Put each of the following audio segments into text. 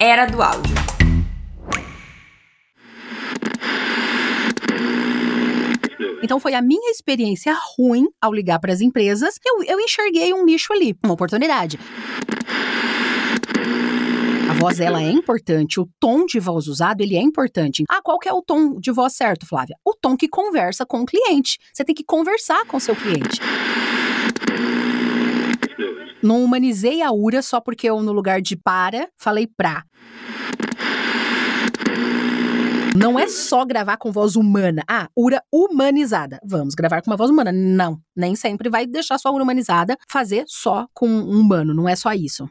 Era do áudio. Então foi a minha experiência ruim ao ligar para as empresas. Eu, eu enxerguei um nicho ali, uma oportunidade. A voz ela é importante, o tom de voz usado ele é importante. Ah, qual que é o tom de voz certo, Flávia? O tom que conversa com o cliente. Você tem que conversar com o seu cliente. Não humanizei a URA só porque eu, no lugar de para, falei pra. Não é só gravar com voz humana. Ah, URA humanizada. Vamos gravar com uma voz humana. Não, nem sempre vai deixar sua URA humanizada fazer só com um humano. Não é só isso.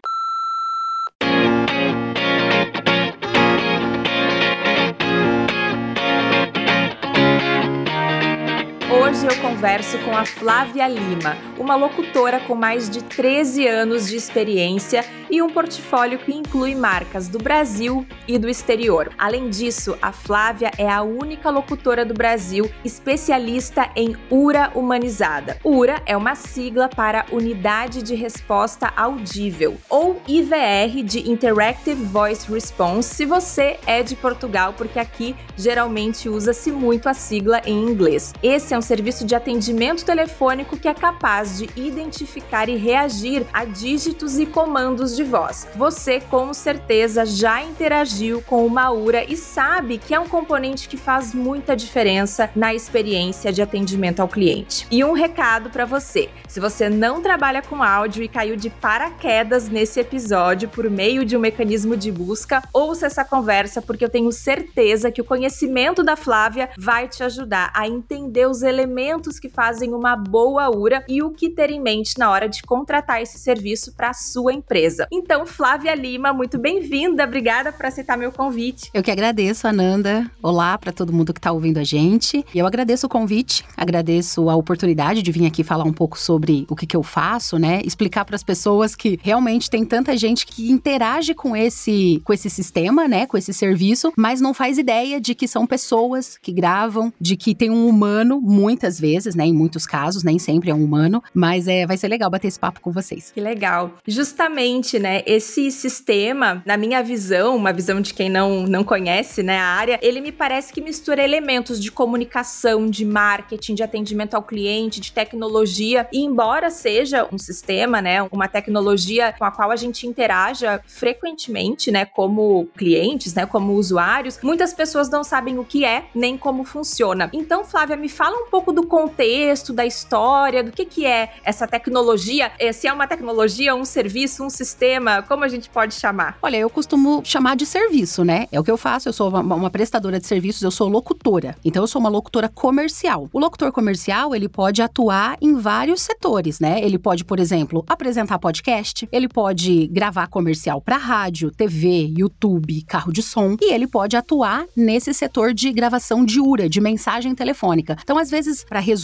Hoje eu converso com a Flávia Lima, uma locutora com mais de 13 anos de experiência e um portfólio que inclui marcas do Brasil e do exterior. Além disso, a Flávia é a única locutora do Brasil especialista em URA humanizada. URA é uma sigla para Unidade de Resposta Audível, ou IVR de Interactive Voice Response, se você é de Portugal, porque aqui geralmente usa-se muito a sigla em inglês. Esse é um serviço de atendimento telefônico que é capaz de identificar e reagir a dígitos e comandos de voz. Você com certeza já interagiu com uma URA e sabe que é um componente que faz muita diferença na experiência de atendimento ao cliente. E um recado para você: se você não trabalha com áudio e caiu de paraquedas nesse episódio por meio de um mecanismo de busca, ouça essa conversa porque eu tenho certeza que o conhecimento da Flávia vai te ajudar a entender os elementos que fazem uma boa URA e o que ter em mente na hora de contratar esse serviço para a sua empresa. Então, Flávia Lima, muito bem-vinda. Obrigada por aceitar meu convite. Eu que agradeço, Ananda. Olá para todo mundo que está ouvindo a gente. Eu agradeço o convite, agradeço a oportunidade de vir aqui falar um pouco sobre o que, que eu faço, né? Explicar para as pessoas que realmente tem tanta gente que interage com esse, com esse sistema, né? Com esse serviço, mas não faz ideia de que são pessoas que gravam, de que tem um humano, muitas vezes, né? Em muitos casos, nem sempre é um humano, mas é, vai ser legal bater esse papo com vocês. Que legal. Justamente, né? Esse sistema, na minha visão, uma visão de quem não, não conhece, né, a área, ele me parece que mistura elementos de comunicação, de marketing, de atendimento ao cliente, de tecnologia. E embora seja um sistema, né, uma tecnologia com a qual a gente interaja frequentemente, né, como clientes, né, como usuários, muitas pessoas não sabem o que é nem como funciona. Então, Flávia, me fala um pouco do contexto, da história, do que que é essa tecnologia, eh, se é uma tecnologia, um serviço, um sistema, como a gente pode chamar? Olha, eu costumo chamar de serviço, né? É o que eu faço, eu sou uma, uma prestadora de serviços, eu sou locutora. Então eu sou uma locutora comercial. O locutor comercial, ele pode atuar em vários setores, né? Ele pode, por exemplo, apresentar podcast, ele pode gravar comercial para rádio, TV, YouTube, carro de som, e ele pode atuar nesse setor de gravação de URA, de mensagem telefônica. Então, às vezes, para resumir,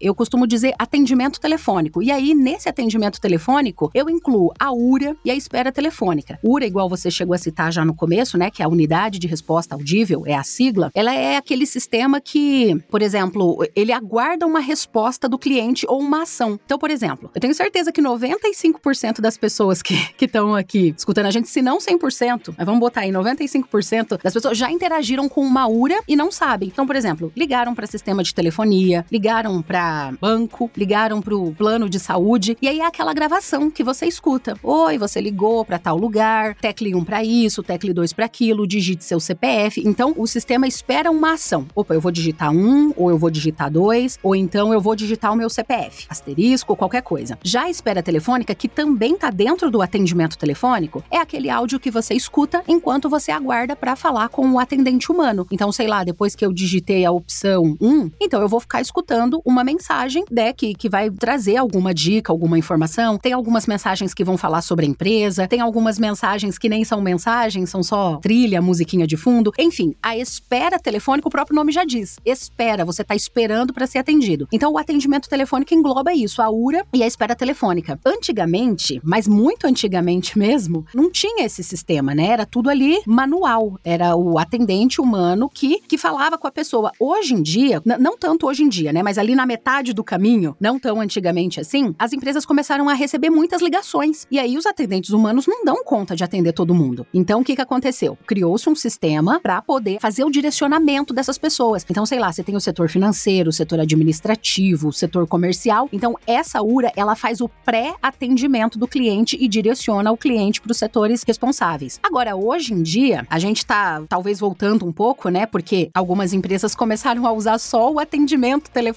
eu costumo dizer atendimento telefônico. E aí, nesse atendimento telefônico, eu incluo a URA e a espera telefônica. URA, igual você chegou a citar já no começo, né, que é a unidade de resposta audível, é a sigla, ela é aquele sistema que, por exemplo, ele aguarda uma resposta do cliente ou uma ação. Então, por exemplo, eu tenho certeza que 95% das pessoas que estão aqui escutando a gente, se não 100%, mas vamos botar aí 95% das pessoas já interagiram com uma URA e não sabem. Então, por exemplo, ligaram para sistema de telefonia, ligaram para banco, ligaram para o plano de saúde, e aí é aquela gravação que você escuta. Oi, você ligou para tal lugar, tecle 1 para isso, tecle 2 para aquilo, digite seu CPF. Então, o sistema espera uma ação. Opa, eu vou digitar um, ou eu vou digitar dois, ou então eu vou digitar o meu CPF, asterisco, qualquer coisa. Já a espera telefônica, que também está dentro do atendimento telefônico, é aquele áudio que você escuta enquanto você aguarda para falar com o atendente humano. Então, sei lá, depois que eu digitei a opção 1, então eu vou ficar escutando uma mensagem né, que, que vai trazer alguma dica, alguma informação. Tem algumas mensagens que vão falar sobre a empresa, tem algumas mensagens que nem são mensagens, são só trilha, musiquinha de fundo. Enfim, a espera telefônica, o próprio nome já diz. Espera, você está esperando para ser atendido. Então, o atendimento telefônico engloba isso, a URA e a espera telefônica. Antigamente, mas muito antigamente mesmo, não tinha esse sistema, né? Era tudo ali manual. Era o atendente humano que, que falava com a pessoa. Hoje em dia, não tanto hoje em dia, né? Mas ali na metade do caminho, não tão antigamente assim, as empresas começaram a receber muitas ligações. E aí os atendentes humanos não dão conta de atender todo mundo. Então o que, que aconteceu? Criou-se um sistema para poder fazer o direcionamento dessas pessoas. Então, sei lá, você tem o setor financeiro, o setor administrativo, o setor comercial. Então, essa URA, ela faz o pré-atendimento do cliente e direciona o cliente para os setores responsáveis. Agora, hoje em dia, a gente está talvez voltando um pouco, né? Porque algumas empresas começaram a usar só o atendimento telefônico.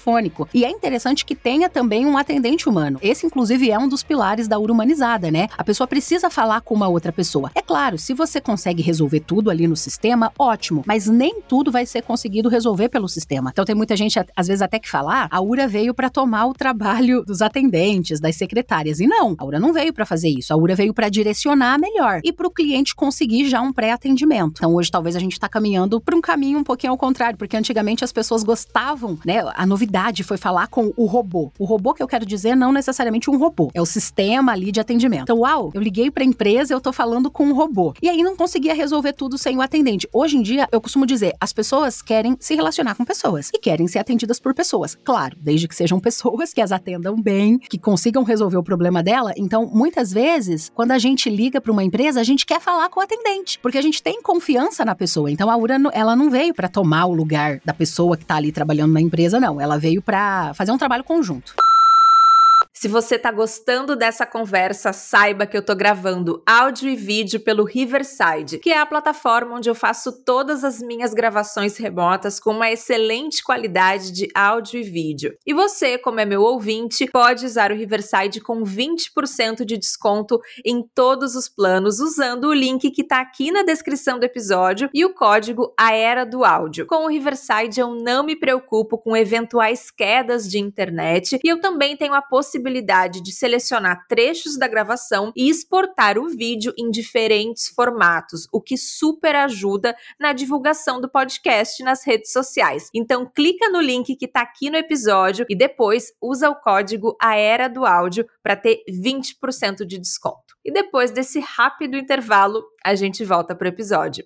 E é interessante que tenha também um atendente humano. Esse, inclusive, é um dos pilares da URA humanizada, né? A pessoa precisa falar com uma outra pessoa. É claro, se você consegue resolver tudo ali no sistema, ótimo, mas nem tudo vai ser conseguido resolver pelo sistema. Então tem muita gente, às vezes, até que falar, ah, a URA veio para tomar o trabalho dos atendentes, das secretárias. E não, a URA não veio para fazer isso. A URA veio para direcionar melhor e para o cliente conseguir já um pré-atendimento. Então hoje talvez a gente está caminhando para um caminho um pouquinho ao contrário, porque antigamente as pessoas gostavam, né? A novidade foi falar com o robô. O robô que eu quero dizer não necessariamente um robô, é o sistema ali de atendimento. Então, uau, eu liguei para a empresa, eu tô falando com um robô. E aí não conseguia resolver tudo sem o atendente. Hoje em dia, eu costumo dizer, as pessoas querem se relacionar com pessoas e querem ser atendidas por pessoas. Claro, desde que sejam pessoas que as atendam bem, que consigam resolver o problema dela. Então, muitas vezes, quando a gente liga para uma empresa, a gente quer falar com o atendente, porque a gente tem confiança na pessoa. Então, a URA, ela não veio para tomar o lugar da pessoa que está ali trabalhando na empresa, não. Ela veio para fazer um trabalho conjunto. Se você está gostando dessa conversa, saiba que eu estou gravando áudio e vídeo pelo Riverside, que é a plataforma onde eu faço todas as minhas gravações remotas com uma excelente qualidade de áudio e vídeo. E você, como é meu ouvinte, pode usar o Riverside com 20% de desconto em todos os planos usando o link que está aqui na descrição do episódio e o código A Era do Áudio. Com o Riverside eu não me preocupo com eventuais quedas de internet e eu também tenho a possibilidade possibilidade de selecionar trechos da gravação e exportar o vídeo em diferentes formatos, o que super ajuda na divulgação do podcast nas redes sociais. Então clica no link que está aqui no episódio e depois usa o código A Era do Áudio para ter 20% de desconto. E depois desse rápido intervalo, a gente volta para o episódio.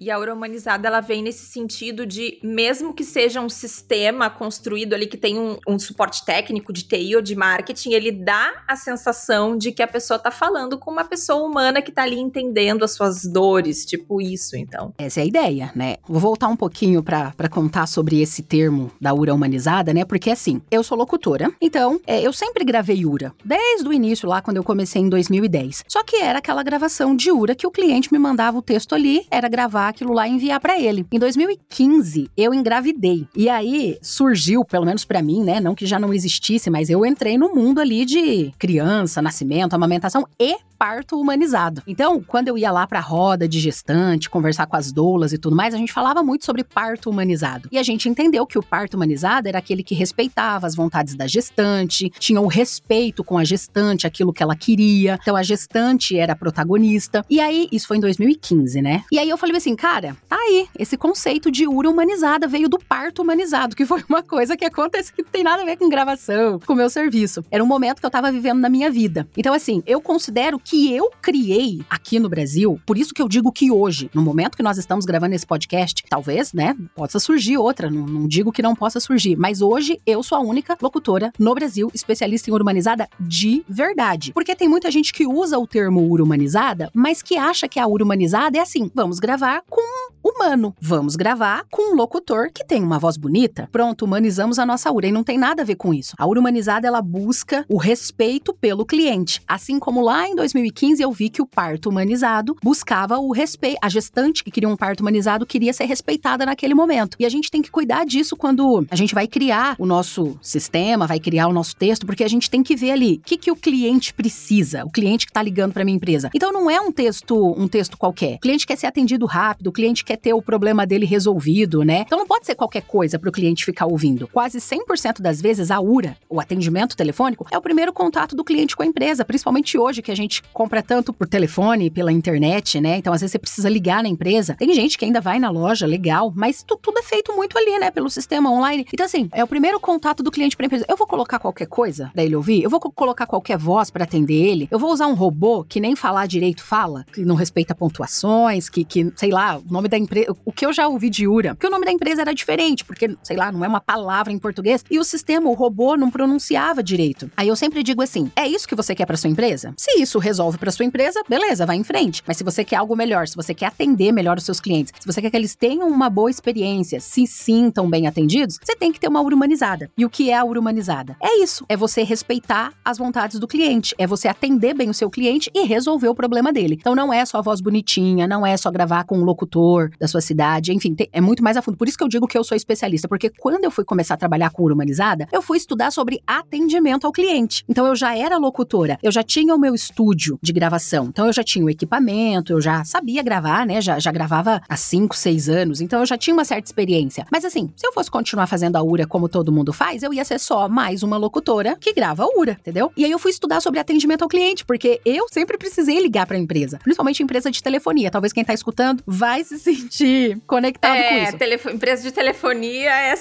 E a aura humanizada, ela vem nesse sentido de, mesmo que seja um sistema construído ali que tem um, um suporte técnico de TI ou de marketing, ele dá a sensação de que a pessoa tá falando com uma pessoa humana que tá ali entendendo as suas dores, tipo isso, então. Essa é a ideia, né? Vou voltar um pouquinho para contar sobre esse termo da URA humanizada, né? Porque assim, eu sou locutora, então é, eu sempre gravei URA, desde o início lá, quando eu comecei em 2010. Só que era aquela gravação de URA que o cliente me mandava o texto ali, era gravar aquilo lá e enviar para ele. Em 2015, eu engravidei. E aí surgiu, pelo menos para mim, né? Não que já não existisse, mas eu entrei no mundo ali de criança, nascimento, amamentação e parto humanizado. Então, quando eu ia lá pra roda de gestante, conversar com as doulas e tudo mais, a gente falava muito sobre parto humanizado. E a gente entendeu que o parto humanizado era aquele que respeitava as vontades da gestante, tinha o respeito com a gestante, aquilo que ela queria. Então, a gestante era a protagonista. E aí, isso foi em 2015, né? E aí eu falei assim, cara, tá aí. Esse conceito de ura humanizada veio do parto humanizado, que foi uma coisa que acontece que tem nada a ver com gravação, com o meu serviço. Era um momento que eu tava vivendo na minha vida. Então, assim, eu considero que eu criei aqui no Brasil, por isso que eu digo que hoje, no momento que nós estamos gravando esse podcast, talvez, né, possa surgir outra, não, não digo que não possa surgir, mas hoje eu sou a única locutora no Brasil especialista em urbanizada de verdade. Porque tem muita gente que usa o termo urbanizada, mas que acha que a urbanizada é assim, vamos gravar com humano. Vamos gravar com um locutor que tem uma voz bonita. Pronto, humanizamos a nossa URA e não tem nada a ver com isso. A URA humanizada ela busca o respeito pelo cliente. Assim como lá em 2015 eu vi que o parto humanizado buscava o respeito. A gestante que queria um parto humanizado queria ser respeitada naquele momento. E a gente tem que cuidar disso quando a gente vai criar o nosso sistema, vai criar o nosso texto, porque a gente tem que ver ali o que, que o cliente precisa, o cliente que está ligando para minha empresa. Então não é um texto, um texto qualquer. O cliente quer ser atendido rápido, o cliente quer ter o problema dele resolvido, né? Então não pode ser qualquer coisa para o cliente ficar ouvindo. Quase 100% das vezes a URA, o atendimento telefônico, é o primeiro contato do cliente com a empresa, principalmente hoje que a gente compra tanto por telefone, pela internet, né? Então às vezes você precisa ligar na empresa. Tem gente que ainda vai na loja, legal, mas tudo é feito muito ali, né, pelo sistema online. Então assim, é o primeiro contato do cliente para a empresa. Eu vou colocar qualquer coisa para ele ouvir? Eu vou colocar qualquer voz para atender ele? Eu vou usar um robô que nem falar direito fala, que não respeita pontuações, que, que sei lá, o nome da empresa. O que eu já ouvi de URA, que o nome da empresa era diferente, porque, sei lá, não é uma palavra em português. E o sistema, o robô, não pronunciava direito. Aí eu sempre digo assim: é isso que você quer para sua empresa? Se isso resolve para sua empresa, beleza, vai em frente. Mas se você quer algo melhor, se você quer atender melhor os seus clientes, se você quer que eles tenham uma boa experiência, se sintam bem atendidos, você tem que ter uma URA humanizada. E o que é a URA humanizada? É isso, é você respeitar as vontades do cliente, é você atender bem o seu cliente e resolver o problema dele. Então não é só a voz bonitinha, não é só gravar com um locutor da sua cidade, enfim, tem, é muito mais a fundo. Por isso que eu digo que eu sou especialista, porque quando eu fui começar a trabalhar com URA humanizada, eu fui estudar sobre atendimento ao cliente. Então eu já era locutora, eu já tinha o meu estúdio de gravação, então eu já tinha o equipamento, eu já sabia gravar, né? Já, já gravava há 5, 6 anos, então eu já tinha uma certa experiência. Mas assim, se eu fosse continuar fazendo a URA como todo mundo faz, eu ia ser só mais uma locutora que grava a URA, entendeu? E aí eu fui estudar sobre atendimento ao cliente, porque eu sempre precisei ligar para a empresa, principalmente empresa de telefonia. Talvez quem tá escutando vai se sentir conectado é, com isso. Empresa de telefonia é, é,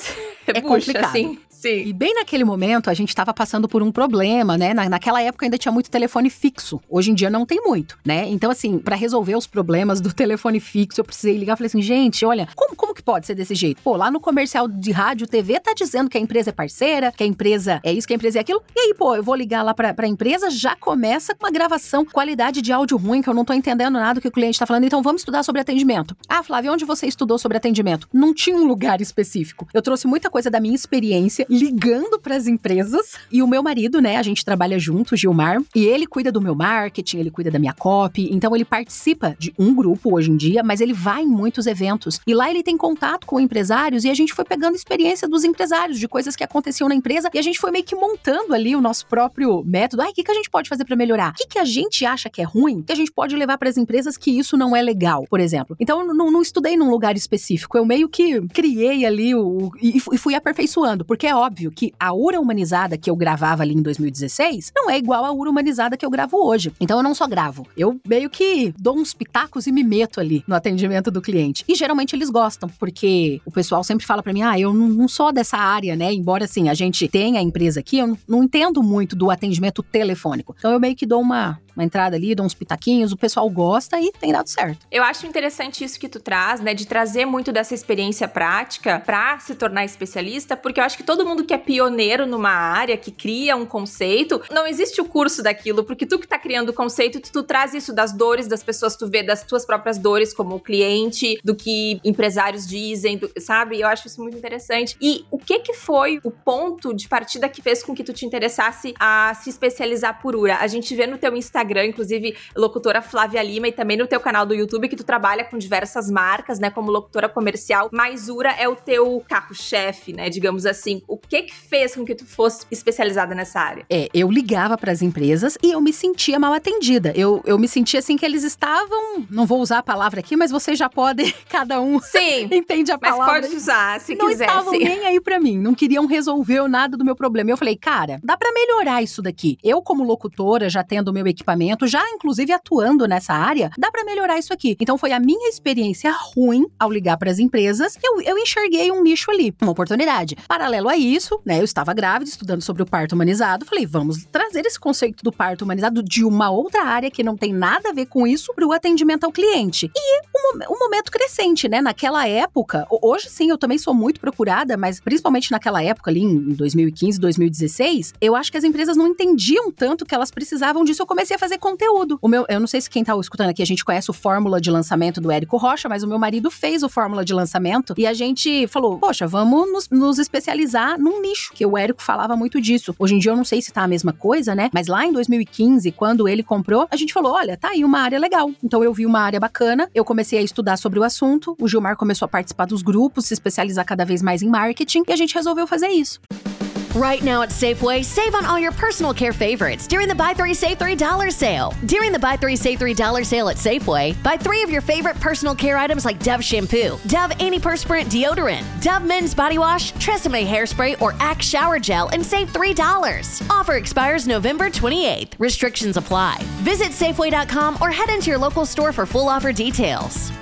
é bucha, complicado. Assim. Sim. E bem naquele momento, a gente estava passando por um problema, né? Na, naquela época ainda tinha muito telefone fixo. Hoje em dia não tem muito, né? Então, assim, para resolver os problemas do telefone fixo, eu precisei ligar e falei assim, gente, olha, como, como que pode ser desse jeito? Pô, lá no comercial de rádio, TV, tá dizendo que a empresa é parceira, que a empresa é isso, que a empresa é aquilo. E aí, pô, eu vou ligar lá pra, pra empresa, já começa com uma gravação, qualidade de áudio ruim, que eu não tô entendendo nada do que o cliente tá falando. Então, vamos estudar sobre atendimento. Ah, Flávia, onde você estudou sobre atendimento? Não tinha um lugar específico. Eu trouxe muita coisa da minha experiência ligando para as empresas. E o meu marido, né, a gente trabalha junto, Gilmar, e ele cuida do meu marketing, ele cuida da minha copy. Então ele participa de um grupo hoje em dia, mas ele vai em muitos eventos. E lá ele tem contato com empresários e a gente foi pegando experiência dos empresários, de coisas que aconteciam na empresa, e a gente foi meio que montando ali o nosso próprio método. Ai, o que, que a gente pode fazer para melhorar? O que, que a gente acha que é ruim, que a gente pode levar para as empresas que isso não é legal, por exemplo. Então eu não, não estudei num lugar específico, eu meio que criei ali o, e, fui aperfeiçoando, porque é óbvio que a URA humanizada que eu gravava ali em 2016 não é igual à URA humanizada que eu gravo hoje. Então eu não só gravo, eu meio que dou uns pitacos e me meto ali no atendimento do cliente. E geralmente eles gostam, porque o pessoal sempre fala para mim: ah, eu não, não, sou dessa área, né? Embora assim a gente tenha a empresa aqui, eu não entendo muito do atendimento telefônico. Então eu meio que dou uma, uma entrada ali, dou uns pitaquinhos, o pessoal gosta e tem dado certo. Eu acho interessante isso que tu traz, né, de trazer muito dessa experiência prática para se tornar especialista, porque eu acho que todo mundo que é pioneiro numa área, que cria um conceito, não existe o curso daquilo, porque tu que tá criando o conceito, tu, tu traz isso das dores das pessoas, tu vê das tuas próprias dores como cliente, do que empresários dizem, do, sabe? Eu acho isso muito interessante. E o que que foi o ponto de partida que fez com que tu te interessasse a se especializar por URA? A gente vê no teu Instagram Instagram, inclusive locutora Flávia Lima, e também no teu canal do YouTube, que tu trabalha com diversas marcas, né, como locutora comercial. Mas Ura é o teu carro-chefe, né, digamos assim. O que que fez com que tu fosse especializada nessa área? É, eu ligava para as empresas e eu me sentia mal atendida. Eu, eu me sentia assim que eles estavam, não vou usar a palavra aqui, mas vocês já podem, cada um sim, entende a palavra. Mas pode usar, se não quiser. Não estavam nem aí para mim, não queriam resolver nada do meu problema. Eu falei, cara, dá para melhorar isso daqui. Eu como locutora, já tendo o meu equipamento equipamento, já inclusive atuando nessa área, dá para melhorar isso aqui. Então foi a minha experiência ruim ao ligar para as empresas, eu, eu enxerguei um nicho ali, uma oportunidade. Paralelo a isso, né, eu estava grávida, estudando sobre o parto humanizado, falei, vamos trazer esse conceito do parto humanizado de uma outra área que não tem nada a ver com isso para o atendimento ao cliente. E um, um momento crescente, né? Naquela época, hoje sim, eu também sou muito procurada, mas principalmente naquela época ali, em 2015, 2016, eu acho que as empresas não entendiam tanto que elas precisavam disso. Eu comecei a fazer conteúdo. O meu, eu não sei se quem tá escutando aqui, a gente conhece o Fórmula de Lançamento do Érico Rocha, mas o meu marido fez o Fórmula de Lançamento e a gente falou, poxa, vamos nos, nos especializar num nicho, que o Érico falava muito disso. Hoje em dia eu não sei se tá a mesma coisa, né? Mas lá em 2015, quando ele comprou, a gente falou, olha, tá aí uma área legal. Então eu vi uma área bacana, eu comecei a estudar sobre o assunto, o Gilmar começou a participar dos grupos, se especializar cada vez mais em marketing e a gente resolveu fazer isso. Right now at Safeway, save on all your personal care favorites during the Buy 3 Save $3 sale. During the Buy 3 Save $3 sale at Safeway, buy three of your favorite personal care items like Dove Shampoo, Dove Antiperspirant Deodorant, Dove Men's Body Wash, Tresemme Hairspray, or Axe Shower Gel and save $3. Offer expires November 28th. Restrictions apply. Visit Safeway.com or head into your local store for full offer details.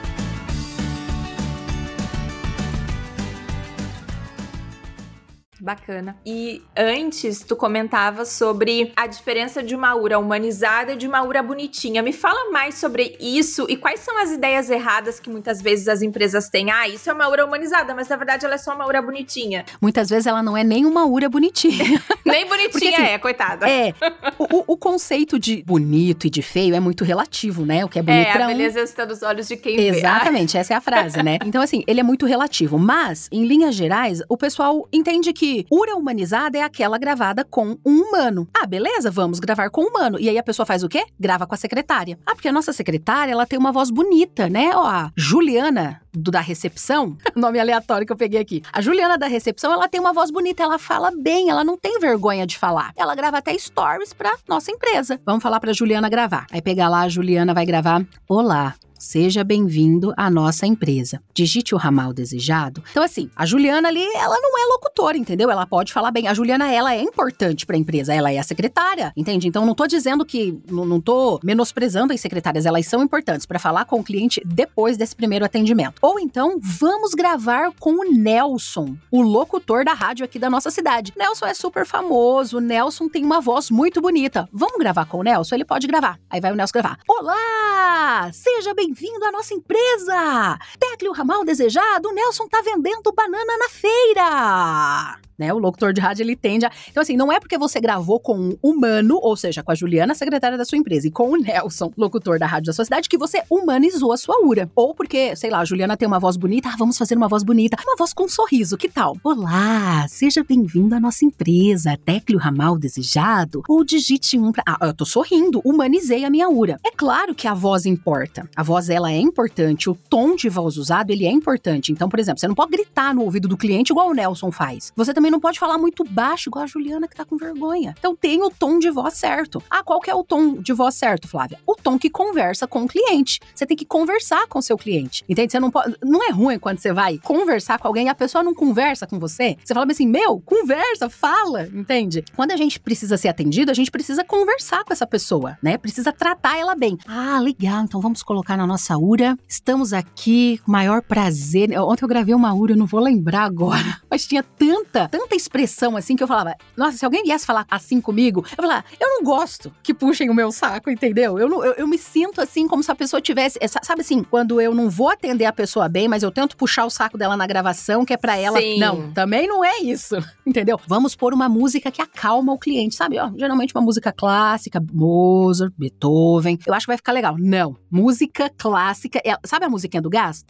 Bacana. E antes tu comentava sobre a diferença de uma ura humanizada e de uma ura bonitinha. Me fala mais sobre isso e quais são as ideias erradas que muitas vezes as empresas têm. Ah, isso é uma ura humanizada, mas na verdade ela é só uma ura bonitinha. Muitas vezes ela não é nem uma ura bonitinha. nem bonitinha Porque, assim, é, coitada. É. O, o, conceito de bonito e de feio é muito relativo, né? O que é bonito é, a beleza está nos olhos de quem Exatamente, vê. essa é a frase, né? Então assim, ele é muito relativo, mas em linhas gerais, o pessoal entende que ura humanizada é aquela gravada com um humano. Ah, beleza, vamos gravar com um humano. E aí a pessoa faz o quê? Grava com a secretária. Ah, porque a nossa secretária, ela tem uma voz bonita, né? Ó, a Juliana do da recepção, nome aleatório que eu peguei aqui. A Juliana da recepção, ela tem uma voz bonita, ela fala bem, ela não tem vergonha de falar. Ela grava até stories pra nossa empresa. Vamos falar pra Juliana gravar. Aí pegar lá, a Juliana vai gravar: Olá, Seja bem-vindo à nossa empresa. Digite o ramal desejado. Então, assim, a Juliana ali, ela não é locutora, entendeu? Ela pode falar bem. A Juliana, ela é importante para a empresa, ela é a secretária, entende? Então, não tô dizendo que, não, não tô menosprezando as secretárias, elas são importantes para falar com o cliente depois desse primeiro atendimento. Ou então, vamos gravar com o Nelson, o locutor da rádio aqui da nossa cidade. Nelson é super famoso, Nelson tem uma voz muito bonita. Vamos gravar com o Nelson? Ele pode gravar. Aí vai o Nelson gravar. Olá! Seja bem bem-vindo à nossa empresa! Tecle o ramal desejado, o Nelson tá vendendo banana na feira! Né? O locutor de rádio ele tende a. Então, assim, não é porque você gravou com um humano, ou seja, com a Juliana, secretária da sua empresa, e com o Nelson, locutor da rádio da sua cidade, que você humanizou a sua URA. Ou porque, sei lá, a Juliana tem uma voz bonita, ah, vamos fazer uma voz bonita, uma voz com um sorriso, que tal? Olá, seja bem-vindo à nossa empresa, tecle o ramal desejado, ou digite um pra. Ah, eu tô sorrindo, humanizei a minha URA. É claro que a voz importa. A voz, ela é importante, o tom de voz usado, ele é importante. Então, por exemplo, você não pode gritar no ouvido do cliente igual o Nelson faz. Você também também não pode falar muito baixo, igual a Juliana que tá com vergonha. Então tem o tom de voz certo. Ah, qual que é o tom de voz certo, Flávia? O tom que conversa com o cliente. Você tem que conversar com o seu cliente. Entende? Você não pode. Não é ruim quando você vai conversar com alguém e a pessoa não conversa com você. Você fala assim, meu, conversa, fala, entende? Quando a gente precisa ser atendido, a gente precisa conversar com essa pessoa, né? Precisa tratar ela bem. Ah, legal, então vamos colocar na nossa URA. Estamos aqui, maior prazer. Ontem eu gravei uma URA, não vou lembrar agora, mas tinha tanta, tanta expressão assim que eu falava, nossa, se alguém viesse falar assim comigo, eu falava, eu não gosto que puxem o meu saco, entendeu? Eu, não, eu, eu me sinto assim como se a pessoa tivesse, sabe assim, quando eu não vou atender a pessoa bem, mas eu tento puxar o saco dela na gravação, que é para ela. Sim. Não, também não é isso, entendeu? Vamos pôr uma música que acalma o cliente, sabe? Ó, geralmente uma música clássica, Mozart, Beethoven. Eu acho que vai ficar legal. Não, música clássica, é, sabe a musiquinha do gás?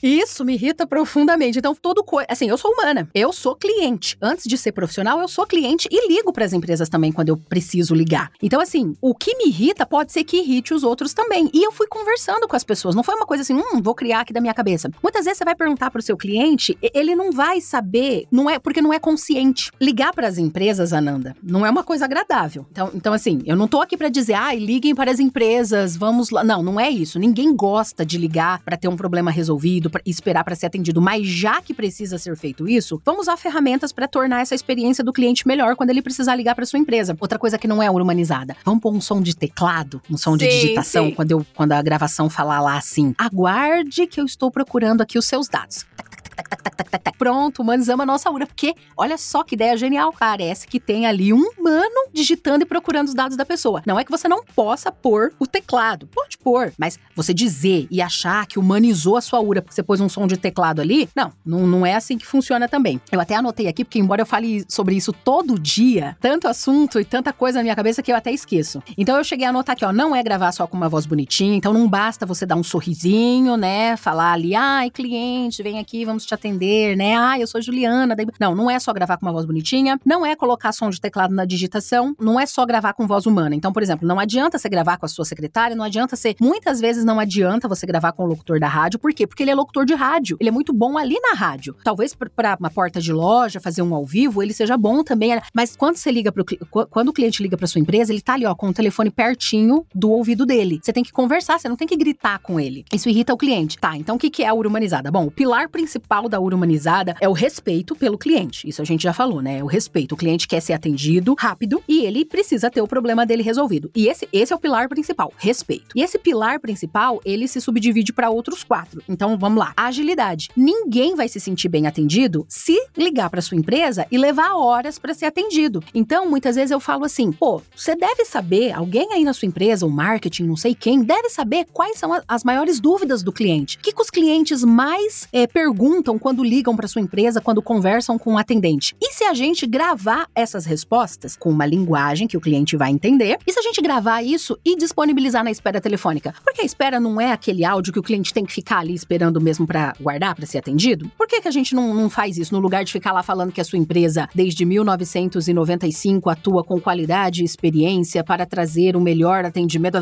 Isso me irrita profundamente. Então, todo todo coisa. Assim, eu sou humana, eu sou cliente. Antes de ser profissional, eu sou cliente e ligo para as empresas também quando eu preciso ligar. Então, assim, o que me irrita pode ser que irrite os outros também. E eu fui conversando com as pessoas. Não foi uma coisa assim, hum, vou criar aqui da minha cabeça. Muitas vezes você vai perguntar para o seu cliente, ele não vai saber, não é porque não é consciente. Ligar para as empresas, Ananda, não é uma coisa agradável. Então, então assim, eu não tô aqui para dizer, ai, ah, liguem para as empresas, vamos lá. Não, não é isso. Ninguém gosta de ligar para ter um problema resolvido, pra esperar para ser atendido. Mas já que precisa ser feito isso, vamos usar ferramentas para tornar essa experiência do cliente melhor quando ele precisar ligar para sua empresa. Outra coisa que não é humanizada. Vamos pôr um som de teclado, um som sim, de digitação, quando, eu, quando a gravação falar lá assim: aguarde que eu estou procurando aqui os seus dados. Tac, tac, tac, tac, tac, tac, tac. Pronto, humanizamos a nossa URA. Porque, olha só que ideia genial. Parece que tem ali um humano digitando e procurando os dados da pessoa. Não é que você não possa pôr o teclado. Pode pôr. Mas você dizer e achar que humanizou a sua URA porque você pôs um som de teclado ali, não, não, não é assim que funciona também. Eu até anotei aqui, porque embora eu fale sobre isso todo dia, tanto assunto e tanta coisa na minha cabeça que eu até esqueço. Então eu cheguei a anotar aqui, ó, não é gravar só com uma voz bonitinha, então não basta você dar um sorrisinho, né? Falar ali, ai, cliente, vem aqui, vamos te atender, né? Ai, eu sou Juliana. Não, não é só gravar com uma voz bonitinha, não é colocar som de teclado na digitação, não é só gravar com voz humana. Então, por exemplo, não adianta você gravar com a sua secretária, não adianta ser. Muitas vezes não adianta você gravar com o locutor da rádio, por quê? Porque ele é locutor de rádio, ele é muito bom ali na rádio. Talvez para uma porta de loja, fazer um ao vivo, ele seja bom também, mas quando você liga pro quando o cliente liga para sua empresa, ele tá ali ó com o telefone pertinho do ouvido dele. Você tem que conversar, você não tem que gritar com ele. Isso irrita o cliente. Tá, então o que é a humanizada? Bom, o pilar principal da URA humanizada é o respeito pelo cliente. Isso a gente já falou, né? O respeito. O cliente quer ser atendido rápido e ele precisa ter o problema dele resolvido. E esse, esse é o pilar principal, respeito. E esse pilar principal, ele se subdivide para outros quatro. Então, vamos lá. Agilidade. Ninguém vai se sentir bem atendido se ligar para sua empresa e levar horas para ser atendido. Então, muitas vezes eu falo assim: pô, você deve saber, alguém aí na sua empresa, o marketing, não sei quem, deve saber quais são as maiores dúvidas do cliente. O que, que os clientes mais é, perguntam quando ligam para sua empresa, quando conversam com o um atendente? E se a gente gravar essas respostas com uma linguagem que o cliente vai entender? E se a gente gravar isso e disponibilizar na espera telefônica? Porque a espera não é aquele áudio que o cliente tem que ficar ali esperando mesmo para guardar, para ser atendido? Por que, que a gente não, não faz isso no lugar de ficar lá falando que a sua empresa, desde 1995, atua com qualidade e experiência para trazer o melhor atendimento?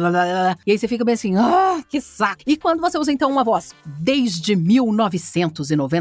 E aí você fica bem assim, ah, que saco. E quando você usa então uma voz, desde 1995,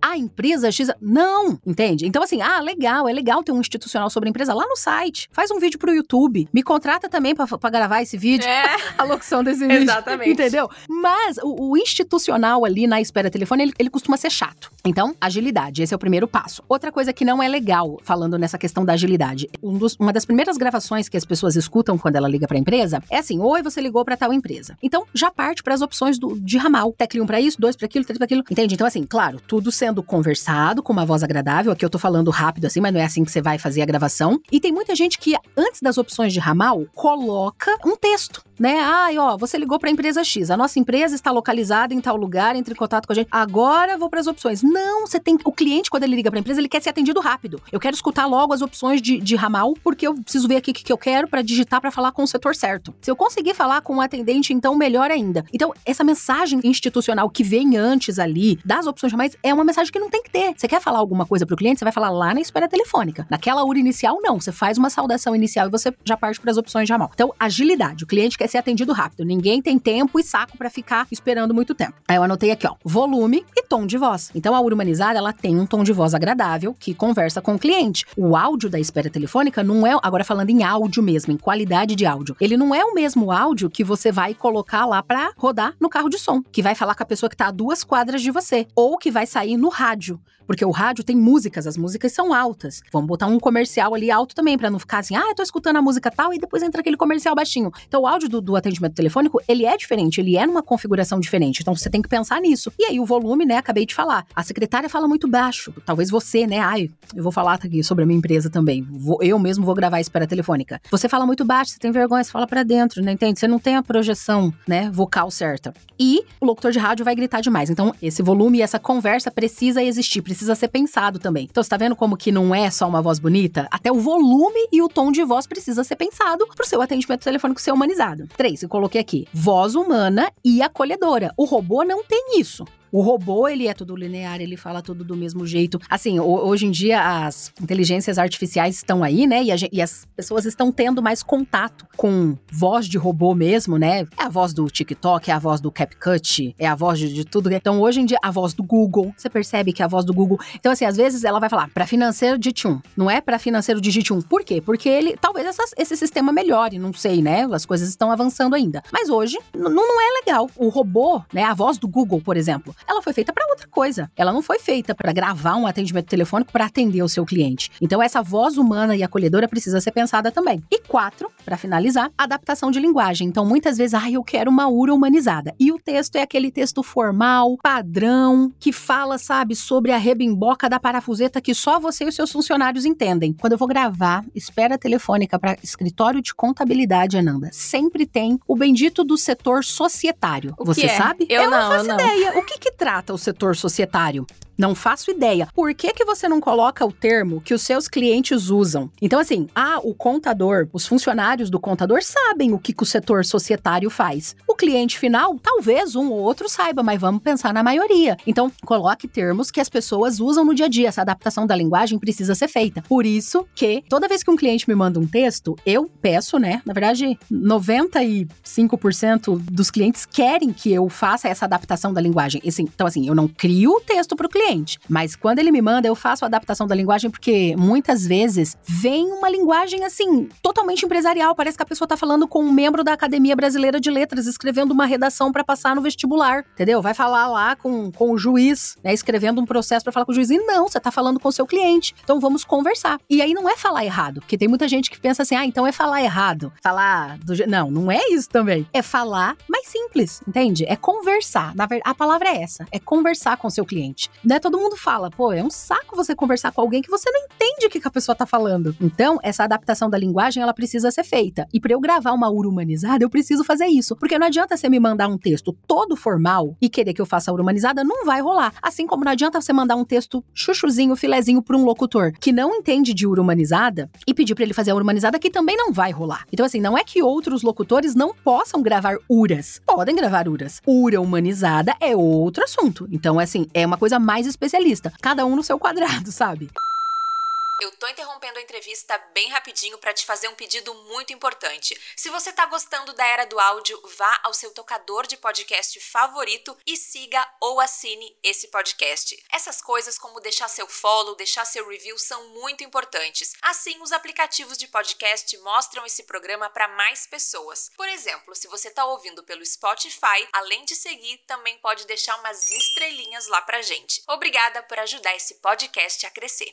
a empresa X. Não, entende? Então, assim, ah, legal, é legal ter um institucional sobre a empresa lá no site. Faz um vídeo pro YouTube. Me contrata também para gravar esse vídeo. É. a locução desse vídeo. Exatamente. Entendeu? Mas o, o institucional ali na espera telefone, ele, ele costuma ser chato. Então, agilidade, esse é o primeiro passo. Outra coisa que não é legal, falando nessa questão da agilidade, um dos, uma das primeiras gravações que as pessoas escutam quando ela liga para a empresa é assim: Oi, você ligou para tal empresa. Então, já parte para as opções do, de ramal. Tecle um para isso, dois para aquilo, três para aquilo. Entende? Então, assim, claro, tudo sendo conversado com uma voz agradável. Aqui eu tô falando rápido assim, mas não é assim que você vai fazer a gravação. E tem muita gente que, antes das opções de ramal, coloca um texto né? Ai, ó, você ligou para a empresa X. A nossa empresa está localizada em tal lugar, entre em contato com a gente. Agora vou para as opções. Não, você tem. O cliente, quando ele liga para a empresa, ele quer ser atendido rápido. Eu quero escutar logo as opções de, de ramal, porque eu preciso ver aqui o que, que eu quero para digitar para falar com o setor certo. Se eu conseguir falar com o atendente, então melhor ainda. Então, essa mensagem institucional que vem antes ali das opções de ramais é uma mensagem que não tem que ter. Você quer falar alguma coisa para o cliente, você vai falar lá na espera telefônica. Naquela hora inicial, não. Você faz uma saudação inicial e você já parte para as opções de ramal. Então, agilidade. O cliente quer ser atendido rápido. Ninguém tem tempo e saco para ficar esperando muito tempo. Aí eu anotei aqui, ó, volume e tom de voz. Então a urbanizada, ela tem um tom de voz agradável que conversa com o cliente. O áudio da espera telefônica não é, agora falando em áudio mesmo, em qualidade de áudio. Ele não é o mesmo áudio que você vai colocar lá para rodar no carro de som, que vai falar com a pessoa que tá a duas quadras de você, ou que vai sair no rádio. Porque o rádio tem músicas, as músicas são altas. Vamos botar um comercial ali alto também, para não ficar assim, ah, eu tô escutando a música tal, e depois entra aquele comercial baixinho. Então o áudio do, do atendimento telefônico, ele é diferente, ele é numa configuração diferente. Então você tem que pensar nisso. E aí o volume, né, acabei de falar. A secretária fala muito baixo. Talvez você, né, ai, eu vou falar aqui sobre a minha empresa também. Vou, eu mesmo vou gravar a espera telefônica. Você fala muito baixo, você tem vergonha, você fala para dentro, né, entende? Você não tem a projeção, né, vocal certa. E o locutor de rádio vai gritar demais. Então esse volume e essa conversa precisa existir, precisa ser pensado também. Então você tá vendo como que não é só uma voz bonita? Até o volume e o tom de voz precisa ser pensado pro seu atendimento telefônico ser humanizado. Três, eu coloquei aqui, voz humana e acolhedora. O robô não tem isso. O robô, ele é tudo linear, ele fala tudo do mesmo jeito. Assim, hoje em dia as inteligências artificiais estão aí, né? E, a, e, as pessoas estão tendo mais contato com voz de robô mesmo, né? É a voz do TikTok, é a voz do CapCut, é a voz de, de tudo. Então, hoje em dia, a voz do Google, você percebe que é a voz do Google. Então, assim, às vezes ela vai falar para financeiro digite 1, não é para financeiro digite 1. Por quê? Porque ele, talvez essas, esse sistema melhore, não sei, né? As coisas estão avançando ainda. Mas hoje, não é legal. O robô, né? A voz do Google, por exemplo, ela foi feita para outra coisa. Ela não foi feita para gravar um atendimento telefônico para atender o seu cliente. Então essa voz humana e acolhedora precisa ser pensada também. E quatro, para finalizar, adaptação de linguagem. Então muitas vezes, ah, eu quero uma URA humanizada. E o texto é aquele texto formal, padrão, que fala, sabe, sobre a rebimboca da parafuseta que só você e os seus funcionários entendem. Quando eu vou gravar espera telefônica para escritório de contabilidade, Ananda, sempre tem o bendito do setor societário. O você que é? sabe? Eu não, faço eu não. ideia. O que que trata o setor societário? Não faço ideia. Por que, que você não coloca o termo que os seus clientes usam? Então, assim, ah, o contador, os funcionários do contador sabem o que, que o setor societário faz. O cliente final, talvez um ou outro saiba, mas vamos pensar na maioria. Então, coloque termos que as pessoas usam no dia a dia. Essa adaptação da linguagem precisa ser feita. Por isso que toda vez que um cliente me manda um texto, eu peço, né? Na verdade, 95% dos clientes querem que eu faça essa adaptação da linguagem. Assim, então, assim, eu não crio o texto para o cliente, mas quando ele me manda, eu faço a adaptação da linguagem porque muitas vezes vem uma linguagem assim, totalmente empresarial. Parece que a pessoa tá falando com um membro da Academia Brasileira de Letras, escrevendo uma redação para passar no vestibular, entendeu? Vai falar lá com, com o juiz, né? Escrevendo um processo para falar com o juiz. E não, você tá falando com o seu cliente. Então vamos conversar. E aí não é falar errado, porque tem muita gente que pensa assim, ah, então é falar errado. Falar do Não, não é isso também. É falar mais simples, entende? É conversar. Na verdade, a palavra é essa: é conversar com o seu cliente. Né? Todo mundo fala, pô, é um saco você conversar com alguém que você não entende o que, que a pessoa tá falando. Então, essa adaptação da linguagem, ela precisa ser feita. E para eu gravar uma URA humanizada, eu preciso fazer isso. Porque não adianta você me mandar um texto todo formal e querer que eu faça a URA humanizada, não vai rolar. Assim como não adianta você mandar um texto chuchuzinho, filezinho para um locutor que não entende de URA humanizada e pedir para ele fazer a URA humanizada, que também não vai rolar. Então, assim, não é que outros locutores não possam gravar URAs. Podem gravar URAs. URA humanizada é outro assunto. Então, assim, é uma coisa mais especialista. Cada um no seu quadrado, sabe? Eu tô interrompendo a entrevista bem rapidinho para te fazer um pedido muito importante. Se você tá gostando da era do áudio, vá ao seu tocador de podcast favorito e siga ou assine esse podcast. Essas coisas como deixar seu follow, deixar seu review são muito importantes. Assim, os aplicativos de podcast mostram esse programa para mais pessoas. Por exemplo, se você tá ouvindo pelo Spotify, além de seguir, também pode deixar umas estrelinhas lá pra gente. Obrigada por ajudar esse podcast a crescer.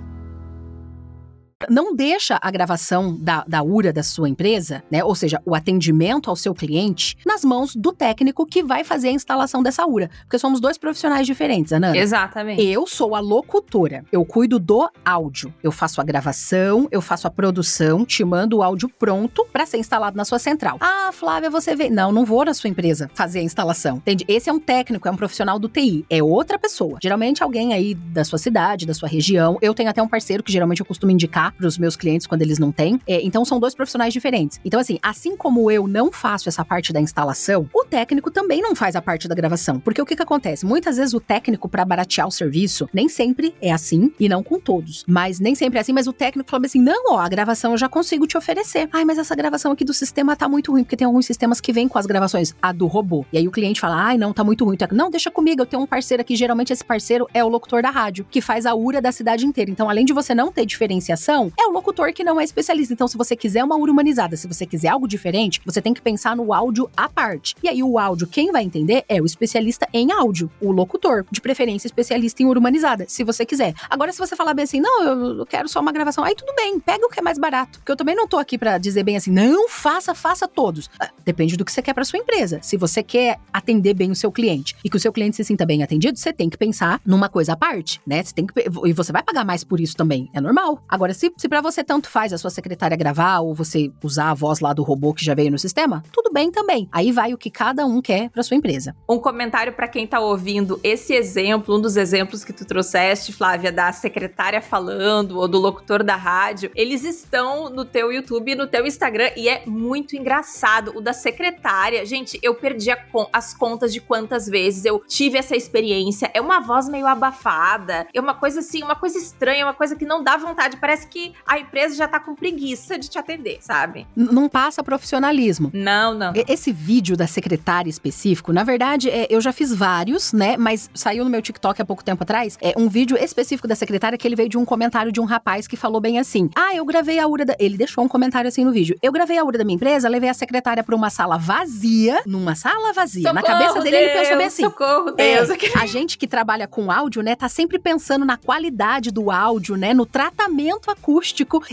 Não deixa a gravação da, da URA da sua empresa, né? Ou seja, o atendimento ao seu cliente, nas mãos do técnico que vai fazer a instalação dessa URA. Porque somos dois profissionais diferentes, Ananda. Exatamente. Eu sou a locutora, eu cuido do áudio. Eu faço a gravação, eu faço a produção, te mando o áudio pronto para ser instalado na sua central. Ah, Flávia, você vê. Não, não vou na sua empresa fazer a instalação. Entende? Esse é um técnico, é um profissional do TI, é outra pessoa. Geralmente alguém aí da sua cidade, da sua região. Eu tenho até um parceiro que geralmente eu costumo indicar para os meus clientes quando eles não têm. É, então são dois profissionais diferentes. Então, assim, assim como eu não faço essa parte da instalação, o técnico também não faz a parte da gravação. Porque o que, que acontece? Muitas vezes o técnico, para baratear o serviço, nem sempre é assim, e não com todos. Mas nem sempre é assim, mas o técnico fala assim: não, ó, a gravação eu já consigo te oferecer. Ai, mas essa gravação aqui do sistema tá muito ruim, porque tem alguns sistemas que vêm com as gravações, a do robô. E aí o cliente fala: ai, não, tá muito ruim. Técnico, Não, deixa comigo, eu tenho um parceiro aqui. Geralmente esse parceiro é o locutor da rádio, que faz a URA da cidade inteira. Então, além de você não ter diferenciação, é o locutor que não é especialista. Então, se você quiser uma URA humanizada, se você quiser algo diferente, você tem que pensar no áudio à parte. E aí, o áudio, quem vai entender é o especialista em áudio, o locutor, de preferência especialista em URA humanizada, se você quiser. Agora, se você falar bem assim, não, eu quero só uma gravação, aí tudo bem, pega o que é mais barato. Porque eu também não tô aqui pra dizer bem assim, não, faça, faça todos. Ah, Depende do que você quer pra sua empresa. Se você quer atender bem o seu cliente e que o seu cliente se sinta bem atendido, você tem que pensar numa coisa à parte, né? Você tem que, e você vai pagar mais por isso também, é normal. Agora, se se, para você tanto faz a sua secretária gravar ou você usar a voz lá do robô que já veio no sistema, tudo bem também. Aí vai o que cada um quer para sua empresa. Um comentário para quem tá ouvindo esse exemplo, um dos exemplos que tu trouxeste, Flávia, da secretária falando ou do locutor da rádio, eles estão no teu YouTube e no teu Instagram e é muito engraçado. O da secretária, gente, eu perdi as contas de quantas vezes eu tive essa experiência. É uma voz meio abafada, é uma coisa assim, uma coisa estranha, uma coisa que não dá vontade. Parece que a empresa já tá com preguiça de te atender, sabe? Não passa profissionalismo. Não, não. Esse vídeo da secretária específico, na verdade, é, eu já fiz vários, né? Mas saiu no meu TikTok há pouco tempo atrás. É um vídeo específico da secretária que ele veio de um comentário de um rapaz que falou bem assim: Ah, eu gravei a URA da. Ele deixou um comentário assim no vídeo. Eu gravei a URA da minha empresa, levei a secretária pra uma sala vazia, numa sala vazia. Socorro, na cabeça dele, Deus, ele pensou bem assim. Socorro, Deus. É, a gente que trabalha com áudio, né, tá sempre pensando na qualidade do áudio, né, no tratamento acústico.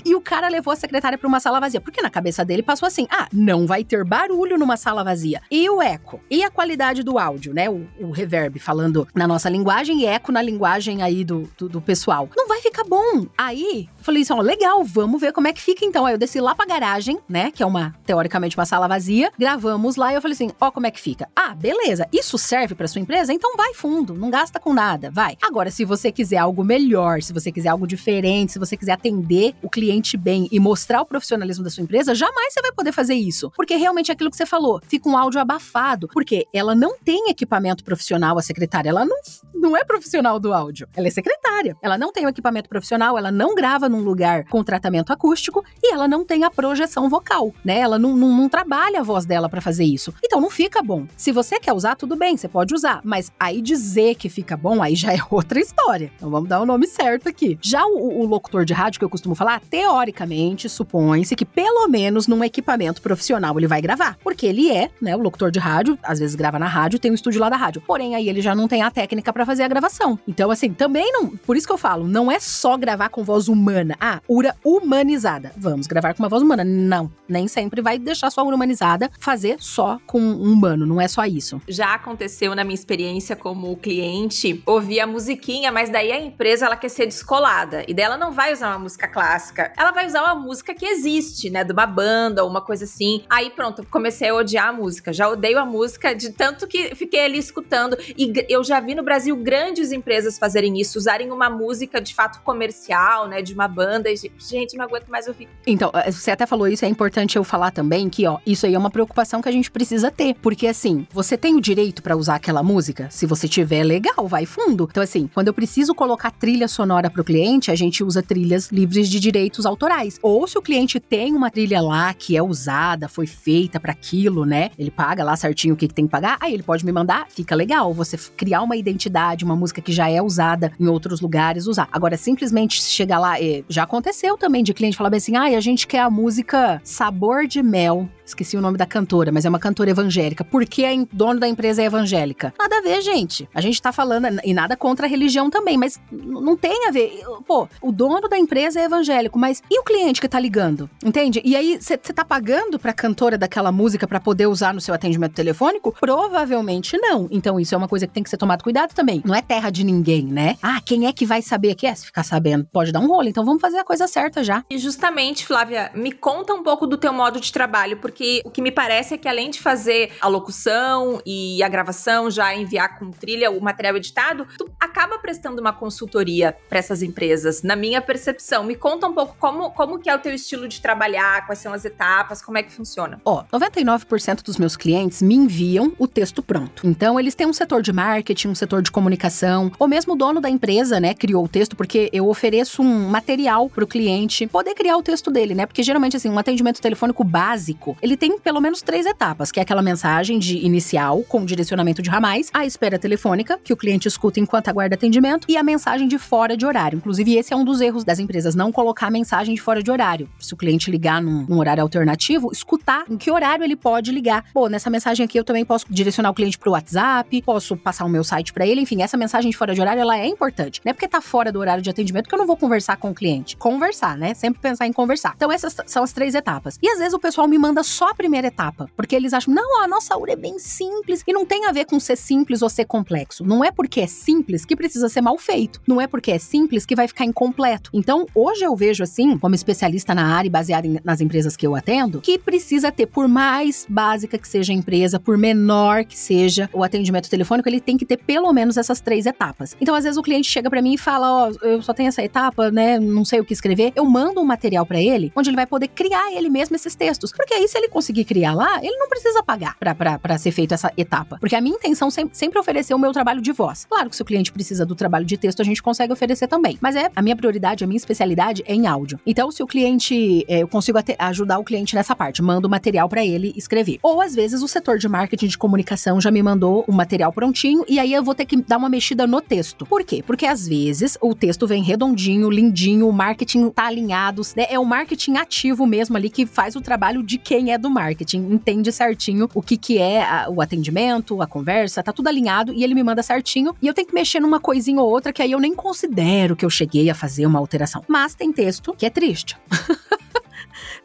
E o cara levou a secretária pra uma sala vazia. Porque na cabeça dele passou assim: ah, não vai ter barulho numa sala vazia. E o eco? E a qualidade do áudio, né? O, o reverb falando na nossa linguagem e eco na linguagem aí do, do, do pessoal. Não vai ficar bom. Aí, falei assim: ó, legal, vamos ver como é que fica então. Aí eu desci lá pra garagem, né? Que é uma, teoricamente, uma sala vazia. Gravamos lá e eu falei assim: ó, como é que fica? Ah, beleza. Isso serve pra sua empresa? Então vai fundo, não gasta com nada, vai. Agora, se você quiser algo melhor, se você quiser algo diferente, se você quiser atender o cliente bem e mostrar o profissionalismo da sua empresa, jamais você vai poder fazer isso. Porque realmente é aquilo que você falou, fica um áudio abafado. Porque ela não tem equipamento profissional, a secretária. Ela não, não é profissional do áudio. Ela é secretária. Ela não tem o equipamento profissional, ela não grava num lugar com tratamento acústico e ela não tem a projeção vocal, né? Ela não, não, não trabalha a voz dela para fazer isso. Então não fica bom. Se você quer usar, tudo bem, você pode usar. Mas aí dizer que fica bom, aí já é outra história. Então vamos dar o nome certo aqui. Já o, o locutor de rádio que eu costumo falar, teoricamente, supõe-se que pelo menos num equipamento profissional ele vai gravar. Porque ele é, né, o locutor de rádio, às vezes grava na rádio, tem um estúdio lá da rádio. Porém, aí ele já não tem a técnica para fazer a gravação. Então, assim, também não. Por isso que eu falo, não é só gravar com voz humana. Ah, ura humanizada. Vamos gravar com uma voz humana. Não. Nem sempre vai deixar sua ura humanizada fazer só com um humano. Não é só isso. Já aconteceu na minha experiência como cliente, ouvir a musiquinha, mas daí a empresa ela quer ser descolada. E daí ela não vai usar uma música clássica. Ela vai usar uma música que existe, né? De uma banda ou uma coisa assim. Aí pronto, comecei a odiar a música. Já odeio a música de tanto que fiquei ali escutando. E eu já vi no Brasil grandes empresas fazerem isso, usarem uma música de fato comercial, né? De uma banda. E, gente, não aguento mais ouvir. Então, eh, você até falou isso, é importante eu falar também que, ó, isso aí é uma preocupação que a gente precisa ter. Porque assim, você tem o direito para usar aquela música? Se você tiver legal, vai fundo. Então, assim, quando eu preciso colocar trilha sonora pro cliente, a gente usa trilhas livres de direitos autorais. Ou se o cliente tem uma trilha lá que é usada, foi feita para aquilo, né? Ele paga lá certinho o que, que tem que pagar, aí ele pode me mandar, fica legal. Você criar uma identidade, uma música que já é usada em outros lugares, usar. Agora, simplesmente chegar lá, já aconteceu também de cliente falar bem assim: ah, a gente quer a música Sabor de Mel esqueci o nome da cantora, mas é uma cantora evangélica. Por que a dono da empresa é evangélica? Nada a ver, gente. A gente tá falando, e nada contra a religião também, mas não tem a ver. Pô, o dono da empresa é evangélico, mas e o cliente que tá ligando? Entende? E aí, você tá pagando pra cantora daquela música para poder usar no seu atendimento telefônico? Provavelmente não. Então, isso é uma coisa que tem que ser tomado cuidado também. Não é terra de ninguém, né? Ah, quem é que vai saber que é? Se ficar sabendo, pode dar um rolo. Então, vamos fazer a coisa certa já. E justamente, Flávia, me conta um pouco do teu modo de trabalho, porque porque o que me parece é que além de fazer a locução e a gravação, já enviar com trilha o material editado, tu acaba prestando uma consultoria para essas empresas, na minha percepção. Me conta um pouco como, como que é o teu estilo de trabalhar, quais são as etapas, como é que funciona. Ó, 99% dos meus clientes me enviam o texto pronto. Então, eles têm um setor de marketing, um setor de comunicação, ou mesmo o dono da empresa, né, criou o texto, porque eu ofereço um material para o cliente poder criar o texto dele, né? Porque geralmente, assim, um atendimento telefônico básico, ele tem pelo menos três etapas, que é aquela mensagem de inicial com direcionamento de ramais, a espera telefônica, que o cliente escuta enquanto aguarda atendimento, e a mensagem de fora de horário. Inclusive, esse é um dos erros das empresas, não colocar a mensagem de fora de horário. Se o cliente ligar num, num horário alternativo, escutar em que horário ele pode ligar. Pô, nessa mensagem aqui eu também posso direcionar o cliente pro WhatsApp, posso passar o meu site para ele, enfim, essa mensagem de fora de horário ela é importante. Não é porque tá fora do horário de atendimento que eu não vou conversar com o cliente. Conversar, né? Sempre pensar em conversar. Então essas são as três etapas. E às vezes o pessoal me manda só a primeira etapa, porque eles acham, não, a nossa aura é bem simples e não tem a ver com ser simples ou ser complexo. Não é porque é simples que precisa ser mal feito. Não é porque é simples que vai ficar incompleto. Então, hoje eu vejo assim, como especialista na área baseada nas empresas que eu atendo, que precisa ter, por mais básica que seja a empresa, por menor que seja o atendimento telefônico, ele tem que ter pelo menos essas três etapas. Então, às vezes o cliente chega para mim e fala: Ó, oh, eu só tenho essa etapa, né? Não sei o que escrever. Eu mando um material para ele, onde ele vai poder criar ele mesmo esses textos. Porque aí, se ele conseguir criar lá, ele não precisa pagar para ser feito essa etapa. Porque a minha intenção sempre, sempre oferecer o meu trabalho de voz. Claro que se o cliente precisa do trabalho de texto, a gente consegue oferecer também. Mas é a minha prioridade, a minha especialidade é em áudio. Então, se o cliente, é, eu consigo ajudar o cliente nessa parte, mando o material para ele escrever. Ou às vezes o setor de marketing de comunicação já me mandou o material prontinho e aí eu vou ter que dar uma mexida no texto. Por quê? Porque às vezes o texto vem redondinho, lindinho, o marketing tá alinhado, né? É o marketing ativo mesmo ali que faz o trabalho de quem é do marketing, entende certinho o que que é a, o atendimento, a conversa, tá tudo alinhado e ele me manda certinho e eu tenho que mexer numa coisinha ou outra que aí eu nem considero que eu cheguei a fazer uma alteração. Mas tem texto que é triste.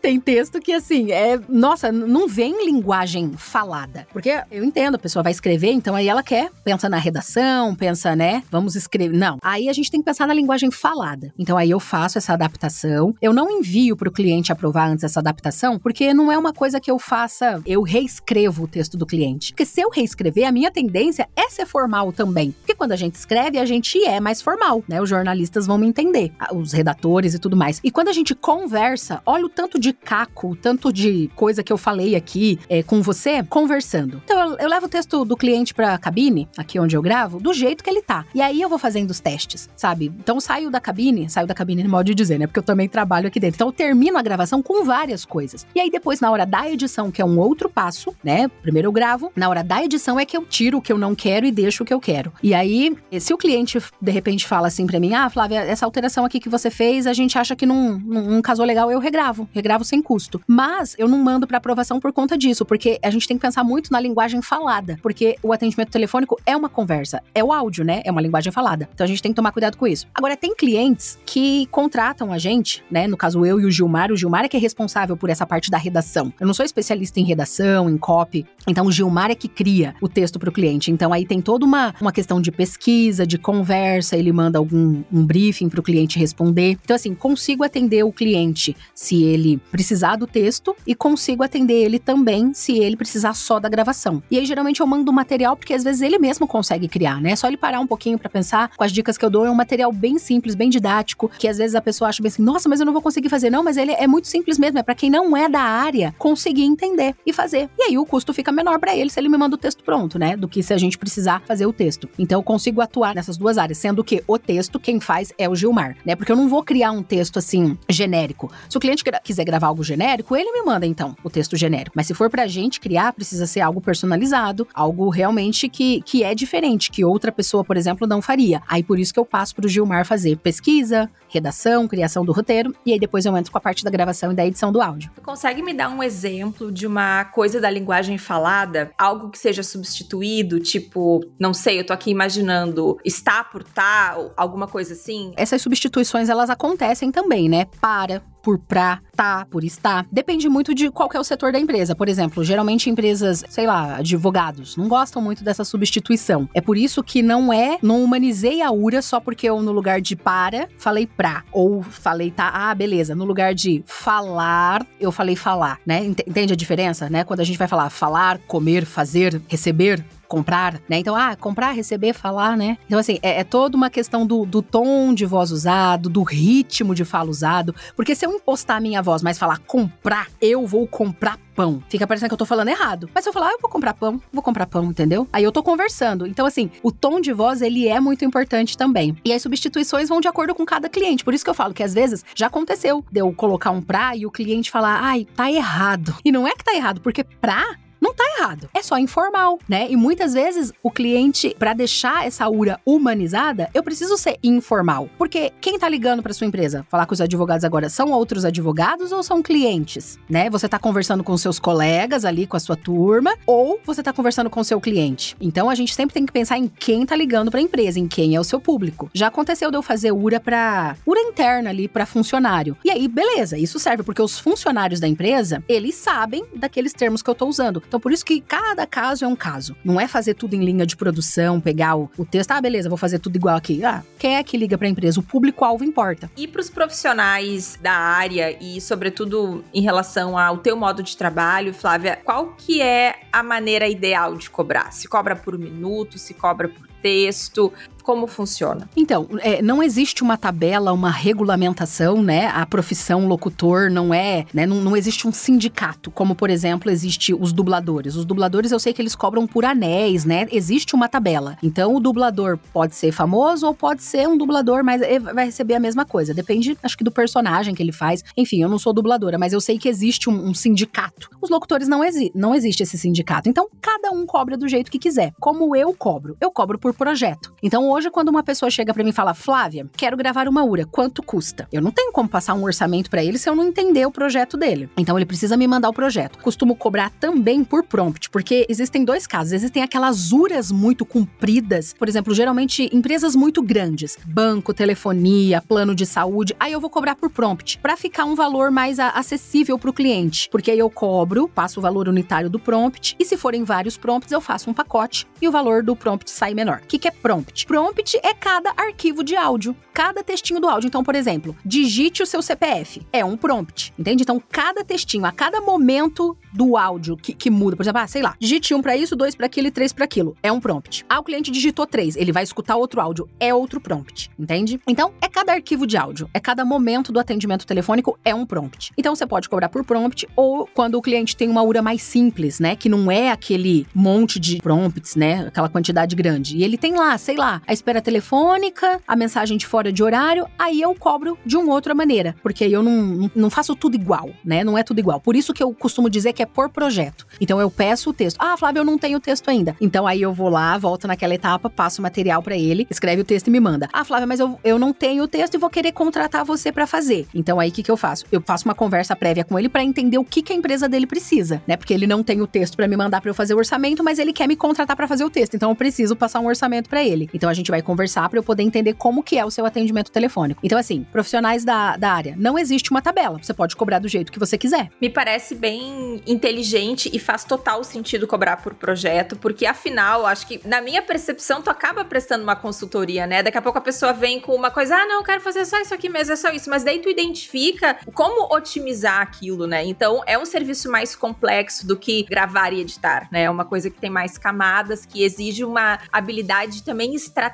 tem texto que, assim, é. Nossa, não vem linguagem falada. Porque eu entendo, a pessoa vai escrever, então aí ela quer, pensa na redação, pensa, né? Vamos escrever. Não. Aí a gente tem que pensar na linguagem falada. Então aí eu faço essa adaptação. Eu não envio para o cliente aprovar antes essa adaptação, porque não é uma coisa que eu faça, eu reescrevo o texto do cliente. Porque se eu reescrever, a minha tendência é ser formal também. Porque quando a gente escreve, a gente é mais formal, né? Os jornalistas vão me entender, os redatores e tudo mais. E quando a gente conversa, olha o tanto de caco, tanto de coisa que eu falei aqui é, com você, conversando. Então eu, eu levo o texto do cliente pra cabine, aqui onde eu gravo, do jeito que ele tá. E aí eu vou fazendo os testes, sabe? Então saio da cabine, saio da cabine no modo de dizer, né? Porque eu também trabalho aqui dentro. Então eu termino a gravação com várias coisas. E aí depois, na hora da edição, que é um outro passo, né? Primeiro eu gravo, na hora da edição é que eu tiro o que eu não quero e deixo o que eu quero. E aí, se o cliente de repente fala assim pra mim, ah, Flávia, essa alteração aqui que você fez, a gente acha que não casou legal, eu regravo. Regravo sem custo. Mas eu não mando para aprovação por conta disso, porque a gente tem que pensar muito na linguagem falada, porque o atendimento telefônico é uma conversa, é o áudio, né? É uma linguagem falada. Então a gente tem que tomar cuidado com isso. Agora, tem clientes que contratam a gente, né? No caso, eu e o Gilmar. O Gilmar é que é responsável por essa parte da redação. Eu não sou especialista em redação, em copy. Então, o Gilmar é que cria o texto para o cliente. Então, aí tem toda uma, uma questão de pesquisa, de conversa, ele manda algum um briefing para o cliente responder. Então, assim, consigo atender o cliente se ele precisar do texto e consigo atender ele também se ele precisar só da gravação. E aí geralmente eu mando o material porque às vezes ele mesmo consegue criar, né? É só ele parar um pouquinho para pensar com as dicas que eu dou, é um material bem simples, bem didático, que às vezes a pessoa acha bem assim: "Nossa, mas eu não vou conseguir fazer". Não, mas ele é muito simples mesmo, é para quem não é da área conseguir entender e fazer. E aí o custo fica menor para ele se ele me manda o texto pronto, né? Do que se a gente precisar fazer o texto. Então eu consigo atuar nessas duas áreas, sendo que o texto quem faz é o Gilmar, né? Porque eu não vou criar um texto assim genérico. Se o cliente quiser gravar algo genérico, ele me manda então o texto genérico. Mas se for pra gente criar, precisa ser algo personalizado, algo realmente que, que é diferente, que outra pessoa, por exemplo, não faria. Aí por isso que eu passo pro Gilmar fazer pesquisa, redação, criação do roteiro, e aí depois eu entro com a parte da gravação e da edição do áudio. Tu consegue me dar um exemplo de uma coisa da linguagem falada? Algo que seja substituído, tipo, não sei, eu tô aqui imaginando está por tá, alguma coisa assim? Essas substituições, elas acontecem também, né? Para, por pra, tá, por estar. Depende muito de qual é o setor da empresa. Por exemplo, geralmente empresas, sei lá, advogados, não gostam muito dessa substituição. É por isso que não é, não humanizei a URA só porque eu no lugar de para, falei pra. Ou falei tá, ah, beleza. No lugar de falar, eu falei falar, né? Entende a diferença, né? Quando a gente vai falar falar, comer, fazer, receber, comprar, né? Então, ah, comprar, receber, falar, né? Então, assim, é, é toda uma questão do, do, tom de voz usado, do ritmo de fala usado. Porque se eu impostar a minha voz, mas falar comprar, eu vou comprar pão. Fica parecendo que eu tô falando errado. Mas se eu falar, ah, eu vou comprar pão, vou comprar pão, entendeu? Aí eu tô conversando. Então, assim, o tom de voz, ele é muito importante também. E as substituições vão de acordo com cada cliente. Por isso que eu falo que às vezes já aconteceu de eu colocar um pra e o cliente falar, ai, tá errado. E não é que tá errado, porque pra Não tá errado. É só informal, né? E muitas vezes o cliente, para deixar essa URA humanizada, eu preciso ser informal. Porque quem tá ligando para sua empresa, falar com os advogados agora, são outros advogados ou são clientes, né? Você tá conversando com seus colegas ali, com a sua turma, ou você tá conversando com seu cliente. Então a gente sempre tem que pensar em quem tá ligando para a empresa, em quem é o seu público. Já aconteceu de eu fazer URA para URA interna ali para funcionário. E aí, beleza, isso serve porque os funcionários da empresa, eles sabem daqueles termos que eu tô usando. Então por isso que cada caso é um caso. Não é fazer tudo em linha de produção, pegar o, o texto, ah, beleza, vou fazer tudo igual aqui. Ah, quem é que liga para a empresa? O público-alvo importa. E para os profissionais da área e, sobretudo, em relação ao teu modo de trabalho, Flávia, qual que é a maneira ideal de cobrar? Se cobra por minuto, se cobra por texto? Como funciona? Então, é, não existe uma tabela, uma regulamentação, né? A profissão locutor não é, né? Não, não, existe um sindicato, como por exemplo existe os dubladores. Os dubladores eu sei que eles cobram por anéis, né? Existe uma tabela. Então o dublador pode ser famoso ou pode ser um dublador, mas vai receber a mesma coisa. Depende, acho que do personagem que ele faz. Enfim, eu não sou dubladora, mas eu sei que existe um, um sindicato. Os locutores não, exi não existe esse sindicato. Então cada um cobra do jeito que quiser. Como eu cobro? Eu cobro por projeto. Então hoje, quando uma pessoa chega para mim e fala, Flávia, quero gravar uma URA, quanto custa? Eu não tenho como passar um orçamento para ele se eu não entender o projeto dele. Então ele precisa me mandar o projeto. Costumo cobrar também por prompt, porque existem dois casos. Existem aquelas URAs muito compridas, por exemplo, geralmente empresas muito grandes, banco, telefonia, plano de saúde. Aí eu vou cobrar por prompt, para ficar um valor mais acessível para o cliente, porque aí eu cobro, passo o valor unitário do prompt e se forem vários prompts eu faço um pacote e o valor do prompt sai menor. O que, que é prompt? Prompt é cada arquivo de áudio, cada textinho do áudio. Então, por exemplo, digite o seu CPF. É um prompt, entende? Então, cada textinho, a cada momento do áudio que, que muda, por exemplo, ah, sei lá, digite um para isso, dois para aquilo e três para aquilo. É um prompt. Ah, o cliente digitou três, ele vai escutar outro áudio. É outro prompt, entende? Então, é cada arquivo de áudio, é cada momento do atendimento telefônico, é um prompt. Então, você pode cobrar por prompt ou quando o cliente tem uma URA mais simples, né? Que não é aquele monte de prompts, né? Aquela quantidade grande. E ele tem lá, sei lá, a espera telefônica, a mensagem de fora de horário, aí eu cobro de uma outra maneira, porque eu não, não faço tudo igual, né? Não é tudo igual. Por isso que eu costumo dizer que é por projeto. Então eu peço o texto. Ah, Flávio, eu não tenho o texto ainda. Então aí eu vou lá, volto naquela etapa, passo o material para ele, escreve o texto e me manda. Ah, Flávia, mas eu, eu não tenho o texto e vou querer contratar você para fazer. Então aí o que, que eu faço? Eu faço uma conversa prévia com ele para entender o que, que a empresa dele precisa, né? Porque ele não tem o texto para me mandar para eu fazer o orçamento, mas ele quer me contratar para fazer o texto. Então eu preciso passar um orçamento para ele. Então a gente vai conversar para eu poder entender como que é o seu atendimento telefônico. Então assim, profissionais da, da área, não existe uma tabela. Você pode cobrar do jeito que você quiser. Me parece bem inteligente e faz total sentido cobrar por projeto, porque afinal, acho que na minha percepção tu acaba prestando uma consultoria, né? Daqui a pouco a pessoa vem com uma coisa, ah, não, eu quero fazer só isso aqui mesmo, é só isso, mas daí tu identifica como otimizar aquilo, né? Então é um serviço mais complexo do que gravar e editar, né? É uma coisa que tem mais camadas, que exige uma habilidade também estratégica,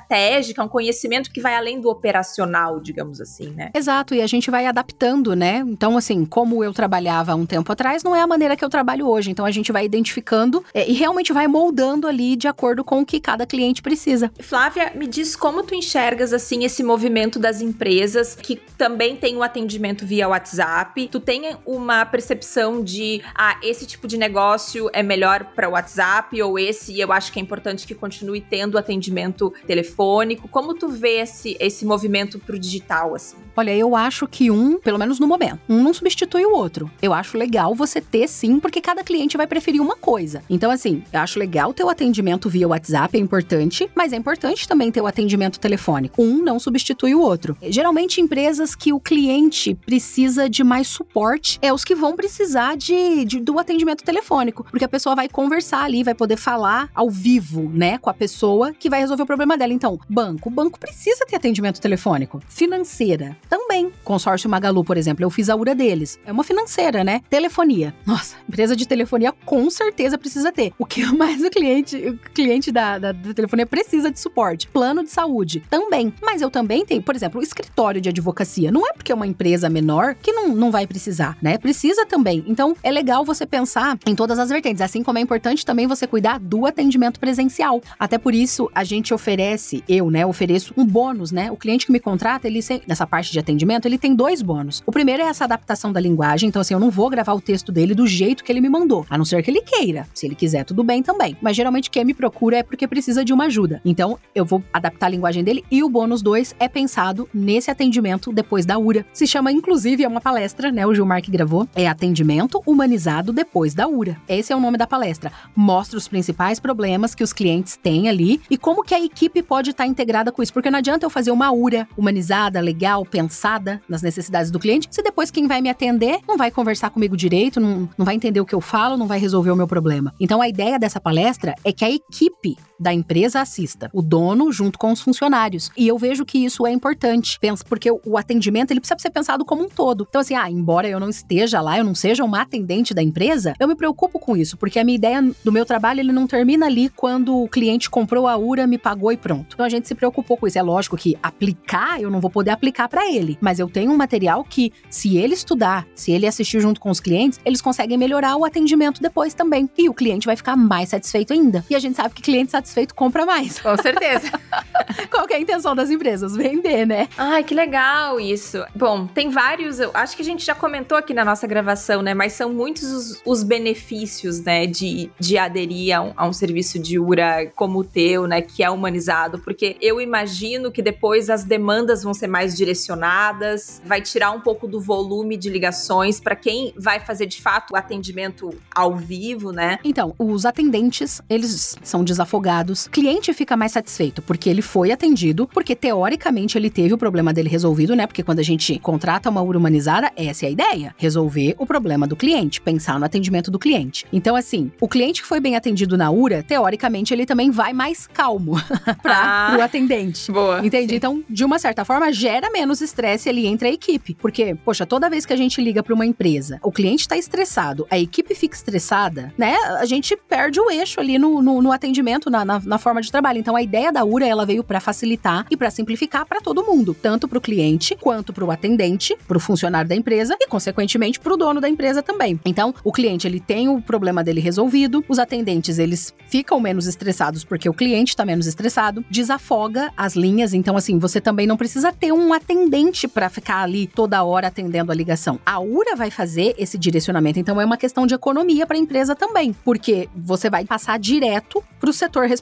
um conhecimento que vai além do operacional, digamos assim, né? Exato, e a gente vai adaptando, né? Então, assim, como eu trabalhava há um tempo atrás, não é a maneira que eu trabalho hoje. Então, a gente vai identificando é, e realmente vai moldando ali de acordo com o que cada cliente precisa. Flávia, me diz como tu enxergas, assim, esse movimento das empresas que também tem o atendimento via WhatsApp. Tu tem uma percepção de, ah, esse tipo de negócio é melhor para o WhatsApp ou esse eu acho que é importante que continue tendo atendimento telefônico. Como tu vê esse, esse movimento pro digital, assim? Olha, eu acho que um, pelo menos no momento, um não substitui o outro. Eu acho legal você ter sim, porque cada cliente vai preferir uma coisa. Então, assim, eu acho legal ter o atendimento via WhatsApp, é importante, mas é importante também ter o atendimento telefônico. Um não substitui o outro. Geralmente, empresas que o cliente precisa de mais suporte é os que vão precisar de, de do atendimento telefônico, porque a pessoa vai conversar ali, vai poder falar ao vivo, né, com a pessoa que vai resolver o problema dela. Então, banco, o banco precisa ter atendimento telefônico. Financeira, também. Consórcio Magalu, por exemplo, eu fiz a URA deles. É uma financeira, né? Telefonia. Nossa, empresa de telefonia com certeza precisa ter. O que mais o cliente, o cliente da, da, da telefonia precisa de suporte? Plano de saúde. Também. Mas eu também tenho, por exemplo, o escritório de advocacia. Não é porque é uma empresa menor que não, não vai precisar, né? Precisa também. Então, é legal você pensar em todas as vertentes. Assim como é importante também você cuidar do atendimento presencial. Até por isso, a gente oferece, eu, né, ofereço um bônus, né? O cliente que me contrata, ele nessa parte de atendimento atendimento, ele tem dois bônus. O primeiro é essa adaptação da linguagem, então assim, eu não vou gravar o texto dele do jeito que ele me mandou, a não ser que ele queira. Se ele quiser, tudo bem também. Mas geralmente quem me procura é porque precisa de uma ajuda. Então, eu vou adaptar a linguagem dele e o bônus 2 é pensado nesse atendimento depois da URA. Se chama, inclusive, é uma palestra, né? O Gilmar que gravou. É Atendimento Humanizado Depois da URA. Esse é o nome da palestra. Mostra os principais problemas que os clientes têm ali e como que a equipe pode estar integrada com isso. Porque não adianta eu fazer uma URA humanizada, legal, pensada nas necessidades do cliente, se depois quem vai me atender não vai conversar comigo direito, não, não vai entender o que eu falo, não vai resolver o meu problema. Então a ideia dessa palestra é que a equipe da empresa assista, o dono junto com os funcionários. E eu vejo que isso é importante, pensa, porque o atendimento ele precisa ser pensado como um todo. Então assim, ah, embora eu não esteja lá, eu não seja uma atendente da empresa, eu me preocupo com isso, porque a minha ideia do meu trabalho ele não termina ali quando o cliente comprou a URA, me pagou e pronto. Então a gente se preocupou com isso. É lógico que aplicar eu não vou poder aplicar para ele, mas eu tenho um material que se ele estudar, se ele assistir junto com os clientes, eles conseguem melhorar o atendimento depois também. E o cliente vai ficar mais satisfeito ainda. E a gente sabe que cliente satisfeito satisfeito compra mais. Com certeza. Qual é a intenção das empresas? Vender, né? Ai, que legal isso. Bom, tem vários, eu acho que a gente já comentou aqui na nossa gravação, né? Mas são muitos os, os benefícios, né, de, de aderir a um, a um serviço de URA como o teu, né, que é humanizado, porque eu imagino que depois as demandas vão ser mais direcionadas, vai tirar um pouco do volume de ligações para quem vai fazer de fato o atendimento ao vivo, né? Então, os atendentes, eles são desafogados cliente fica mais satisfeito porque ele foi atendido, porque teoricamente ele teve o problema dele resolvido, né? Porque quando a gente contrata uma URA humanizada, essa é a ideia, resolver o problema do cliente, pensar no atendimento do cliente. Então, assim, o cliente que foi bem atendido na URA, teoricamente ele também vai mais calmo para ah, o atendente. Boa. Entendi. Sim. Então, de uma certa forma, gera menos estresse ali entre a equipe, porque, poxa, toda vez que a gente liga para uma empresa, o cliente está estressado, a equipe fica estressada, né? A gente perde o eixo ali no, no, no atendimento, na, na, na, forma de trabalho. Então a ideia da URA ela veio para facilitar e para simplificar para todo mundo, tanto para o cliente quanto para o atendente, para o funcionário da empresa e consequentemente para o dono da empresa também. Então o cliente ele tem o problema dele resolvido, os atendentes eles ficam menos estressados porque o cliente está menos estressado, desafoga as linhas. Então assim você também não precisa ter um atendente para ficar ali toda hora atendendo a ligação. A URA vai fazer esse direcionamento. Então é uma questão de economia para a empresa também, porque você vai passar direto para o setor responsável.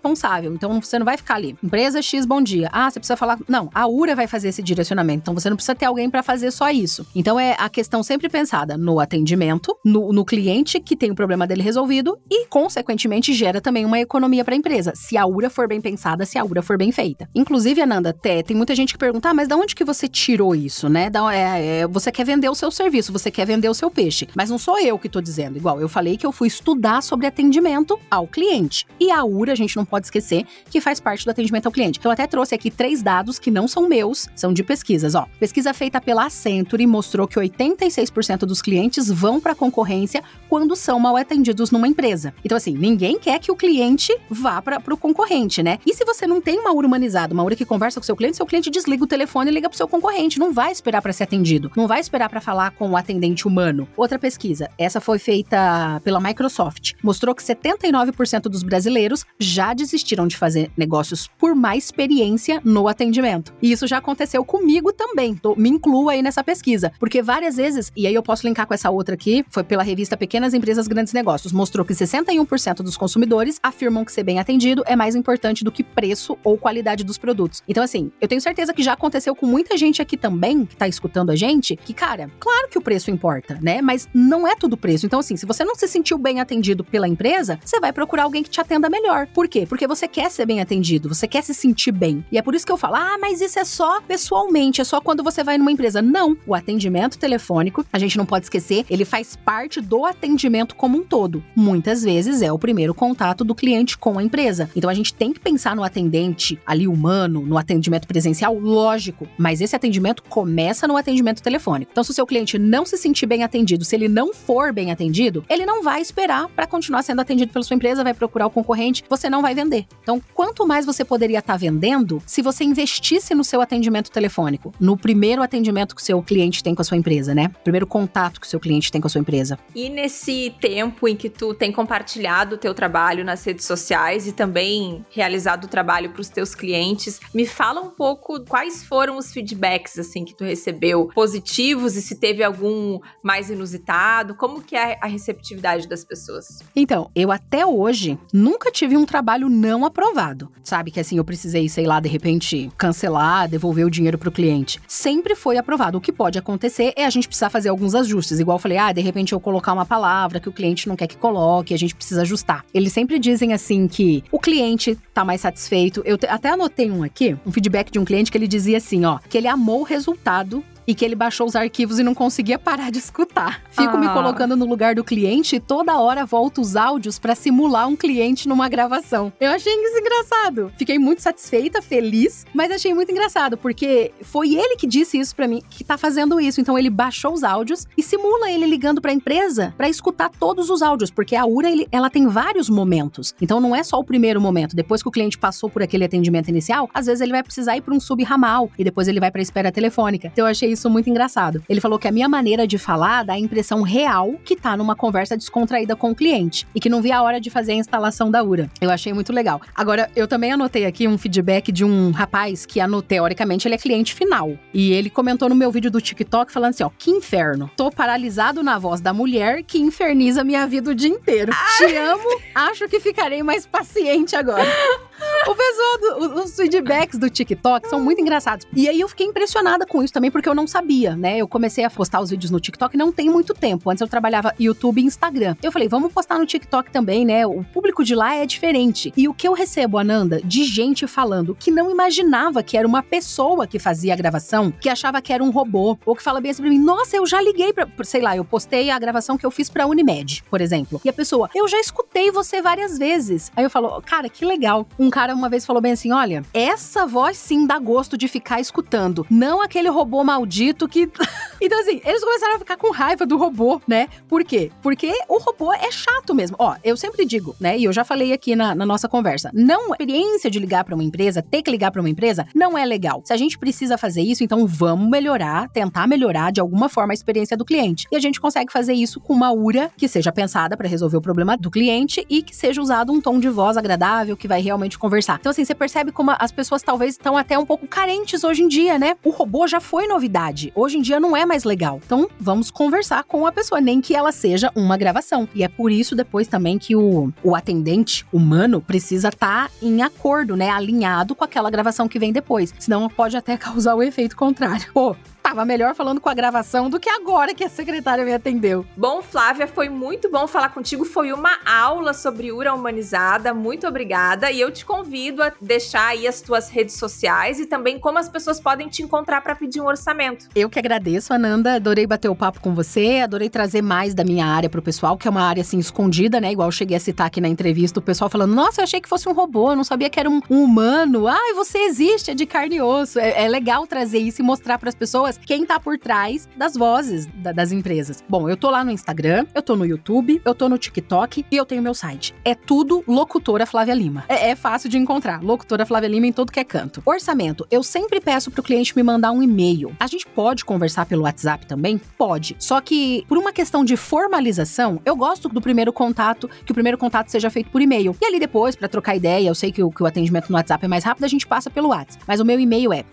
Então você não vai ficar ali, empresa X, bom dia. Ah, você precisa falar. Não, a URA vai fazer esse direcionamento. Então você não precisa ter alguém para fazer só isso. Então é a questão sempre pensada no atendimento, no, no cliente que tem o problema dele resolvido e, consequentemente, gera também uma economia para a empresa. Se a URA for bem pensada, se a URA for bem feita. Inclusive, Ananda, até tem muita gente que pergunta: ah, mas da onde que você tirou isso, né? Da, é, é, você quer vender o seu serviço, você quer vender o seu peixe. Mas não sou eu que tô dizendo. Igual, eu falei que eu fui estudar sobre atendimento ao cliente. E a URA, a gente não pode esquecer que faz parte do atendimento ao cliente. Então, eu até trouxe aqui três dados que não são meus, são de pesquisas. Ó, pesquisa feita pela Accenture mostrou que 86% dos clientes vão para a concorrência quando são mal atendidos numa empresa. Então, assim, ninguém quer que o cliente vá para o concorrente, né? E se você não tem uma URA humanizada, uma URA que conversa com seu cliente, seu cliente desliga o telefone e liga para seu concorrente. Não vai esperar para ser atendido, não vai esperar para falar com o atendente humano. Outra pesquisa, essa foi feita pela Microsoft, mostrou que 79% dos brasileiros já desistiram de fazer negócios por mais experiência no atendimento. E isso já aconteceu comigo também. Tô, me incluo aí nessa pesquisa. Porque várias vezes, e aí eu posso linkar com essa outra aqui, foi pela revista Pequenas Empresas Grandes Negócios, mostrou que 61% dos consumidores afirmam que ser bem atendido é mais importante do que preço ou qualidade dos produtos. Então, assim, eu tenho certeza que já aconteceu com muita gente aqui também, que tá escutando a gente, que, cara, claro que o preço importa, né? Mas não é tudo preço. Então, assim, se você não se sentiu bem atendido pela empresa, você vai procurar alguém que te atenda melhor. Por quê? Porque você quer ser bem atendido, você quer se sentir bem. E é por isso que eu falo: ah, mas isso é só pessoalmente, é só quando você vai numa empresa. Não. O atendimento telefônico, a gente não pode esquecer, ele faz parte do atendimento como um todo. Muitas vezes é o primeiro contato do cliente com a empresa. Então a gente tem que pensar no atendente ali humano, no atendimento presencial, lógico, mas esse atendimento começa no atendimento telefônico. Então se o seu cliente não se sentir bem atendido, se ele não for bem atendido, ele não vai esperar para continuar sendo atendido pela sua empresa, vai procurar o concorrente, você não vai vender. Então, quanto mais você poderia estar tá vendendo se você investisse no seu atendimento telefônico, no primeiro atendimento que o seu cliente tem com a sua empresa, né? Primeiro contato que o seu cliente tem com a sua empresa. E nesse tempo em que tu tem compartilhado o teu trabalho nas redes sociais e também realizado o trabalho para os teus clientes, me fala um pouco quais foram os feedbacks assim que tu recebeu, positivos e se teve algum mais inusitado, como que é a receptividade das pessoas? Então, eu até hoje nunca tive um trabalho não aprovado. Sabe que assim eu precisei, sei lá, de repente cancelar, devolver o dinheiro pro cliente. Sempre foi aprovado. O que pode acontecer é a gente precisar fazer alguns ajustes, igual eu falei, ah, de repente eu colocar uma palavra que o cliente não quer que coloque, a gente precisa ajustar. Eles sempre dizem assim que o cliente tá mais satisfeito. Eu até anotei um aqui, um feedback de um cliente que ele dizia assim, ó, que ele amou o resultado e que ele baixou os arquivos e não conseguia parar de escutar. Fico ah. me colocando no lugar do cliente e toda hora volto os áudios para simular um cliente numa gravação. Eu achei isso engraçado. Fiquei muito satisfeita, feliz, mas achei muito engraçado porque foi ele que disse isso para mim, que tá fazendo isso. Então ele baixou os áudios e simula ele ligando para a empresa para escutar todos os áudios, porque a URA ele, ela tem vários momentos. Então não é só o primeiro momento. Depois que o cliente passou por aquele atendimento inicial, às vezes ele vai precisar ir para um sub-ramal e depois ele vai para espera telefônica. Então eu achei isso muito engraçado. Ele falou que a minha maneira de falar dá a impressão real que tá numa conversa descontraída com o cliente e que não via a hora de fazer a instalação da URA. Eu achei muito legal. Agora, eu também anotei aqui um feedback de um rapaz que, teoricamente, ele é cliente final. E ele comentou no meu vídeo do TikTok falando assim: ó, que inferno. Tô paralisado na voz da mulher que inferniza minha vida o dia inteiro. Te amo, acho que ficarei mais paciente agora. O pessoal, do, os feedbacks do TikTok são muito engraçados. E aí eu fiquei impressionada com isso também, porque eu não sabia, né? Eu comecei a postar os vídeos no TikTok não tem muito tempo. Antes eu trabalhava YouTube e Instagram. Eu falei, vamos postar no TikTok também, né? O público de lá é diferente. E o que eu recebo, Ananda, de gente falando que não imaginava que era uma pessoa que fazia a gravação, que achava que era um robô, ou que fala bem assim pra mim, nossa, eu já liguei pra. Sei lá, eu postei a gravação que eu fiz pra Unimed, por exemplo. E a pessoa, eu já escutei você várias vezes. Aí eu falo, cara, que legal. Um um cara uma vez falou bem assim: olha, essa voz sim dá gosto de ficar escutando. Não aquele robô maldito que. então, assim, eles começaram a ficar com raiva do robô, né? Por quê? Porque o robô é chato mesmo. Ó, eu sempre digo, né? E eu já falei aqui na, na nossa conversa: não, a experiência de ligar para uma empresa, ter que ligar para uma empresa, não é legal. Se a gente precisa fazer isso, então vamos melhorar, tentar melhorar de alguma forma a experiência do cliente. E a gente consegue fazer isso com uma URA que seja pensada para resolver o problema do cliente e que seja usado um tom de voz agradável que vai realmente conversar. Então, assim, você percebe como as pessoas talvez estão até um pouco carentes hoje em dia, né? O robô já foi novidade. Hoje em dia não é mais legal. Então, vamos conversar com a pessoa, nem que ela seja uma gravação. E é por isso depois também que o, o atendente humano precisa estar tá em acordo, né? Alinhado com aquela gravação que vem depois. Senão pode até causar o efeito contrário. Pô, tava melhor falando com a gravação do que agora que a secretária me atendeu. Bom, Flávia, foi muito bom falar contigo. Foi uma aula sobre URA humanizada. Muito obrigada. E eu te convido a deixar aí as tuas redes sociais e também como as pessoas podem te encontrar para pedir um orçamento. Eu que agradeço, Ananda. Adorei bater o papo com você. Adorei trazer mais da minha área pro pessoal, que é uma área assim escondida, né? Igual eu cheguei a citar aqui na entrevista, o pessoal falando: Nossa, eu achei que fosse um robô, eu não sabia que era um, um humano. Ai, você existe, é de carne e osso. É, é legal trazer isso e mostrar para as pessoas quem tá por trás das vozes da, das empresas. Bom, eu tô lá no Instagram, eu tô no YouTube, eu tô no TikTok e eu tenho meu site. É tudo Locutora Flávia Lima. É, é fácil de encontrar. Locutora Flávia Lima em todo que é canto. Orçamento. Eu sempre peço pro cliente me mandar um e-mail. A gente pode conversar pelo WhatsApp também? Pode. Só que, por uma questão de formalização, eu gosto do primeiro contato, que o primeiro contato seja feito por e-mail. E ali depois, para trocar ideia, eu sei que o, que o atendimento no WhatsApp é mais rápido, a gente passa pelo WhatsApp. Mas o meu e-mail é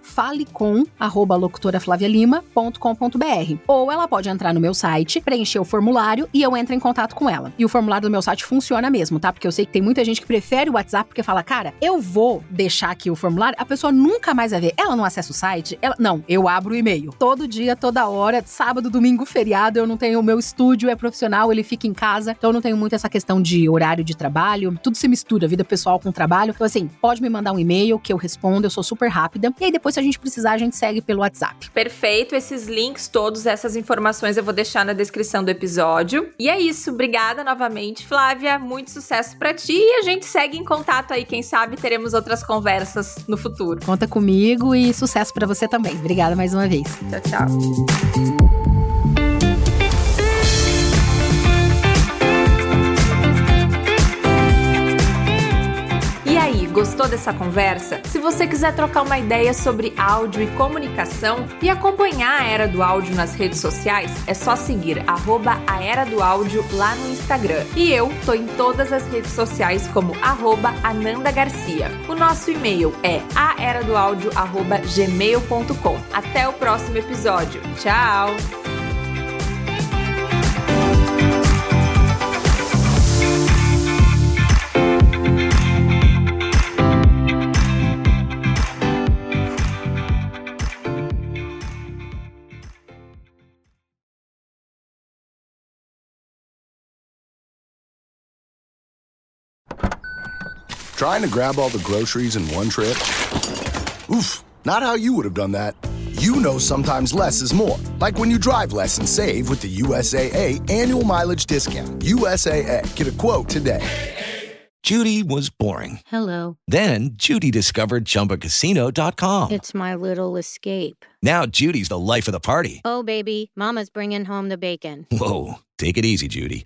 falecom@locutoraflavialima.com.br. Ou ela pode entrar no meu site, preencher o formulário e eu entro em contato com ela. E o formulário do meu site funciona mesmo, tá? Porque eu sei que tem muita gente que prefere o WhatsApp porque fala, cara, eu vou deixar aqui o formulário, a pessoa nunca mais vai ver. Ela não acessa o site? Ela... Não, eu abro o e-mail. Todo dia, toda hora, sábado, domingo, feriado, eu não tenho. O meu estúdio é profissional, ele fica em casa, então eu não tenho muito essa questão de horário de trabalho. Tudo se mistura, vida pessoal com trabalho. Então, assim, pode me mandar um e-mail que eu respondo, eu sou super rápida. E aí, depois, se a gente precisar, a gente segue pelo WhatsApp. Perfeito. Esses links todos, essas informações eu vou deixar na descrição do episódio. E é isso. Obrigada novamente, Flávia. Muito sucesso para ti e a gente segue em contato aí. Quem sabe teremos outras conversas no futuro. Conta comigo e sucesso para você também. Obrigada mais uma vez. Tchau, tchau. Gostou dessa conversa? Se você quiser trocar uma ideia sobre áudio e comunicação e acompanhar a Era do Áudio nas redes sociais, é só seguir arroba a Era do Áudio lá no Instagram. E eu tô em todas as redes sociais como arroba Ananda Garcia. O nosso e-mail é aeradoaudio.gmail.com. Até o próximo episódio. Tchau! Trying to grab all the groceries in one trip? Oof, not how you would have done that. You know sometimes less is more. Like when you drive less and save with the USAA annual mileage discount. USAA. Get a quote today. Judy was boring. Hello. Then Judy discovered ChumbaCasino.com. It's my little escape. Now Judy's the life of the party. Oh, baby, Mama's bringing home the bacon. Whoa, take it easy, Judy.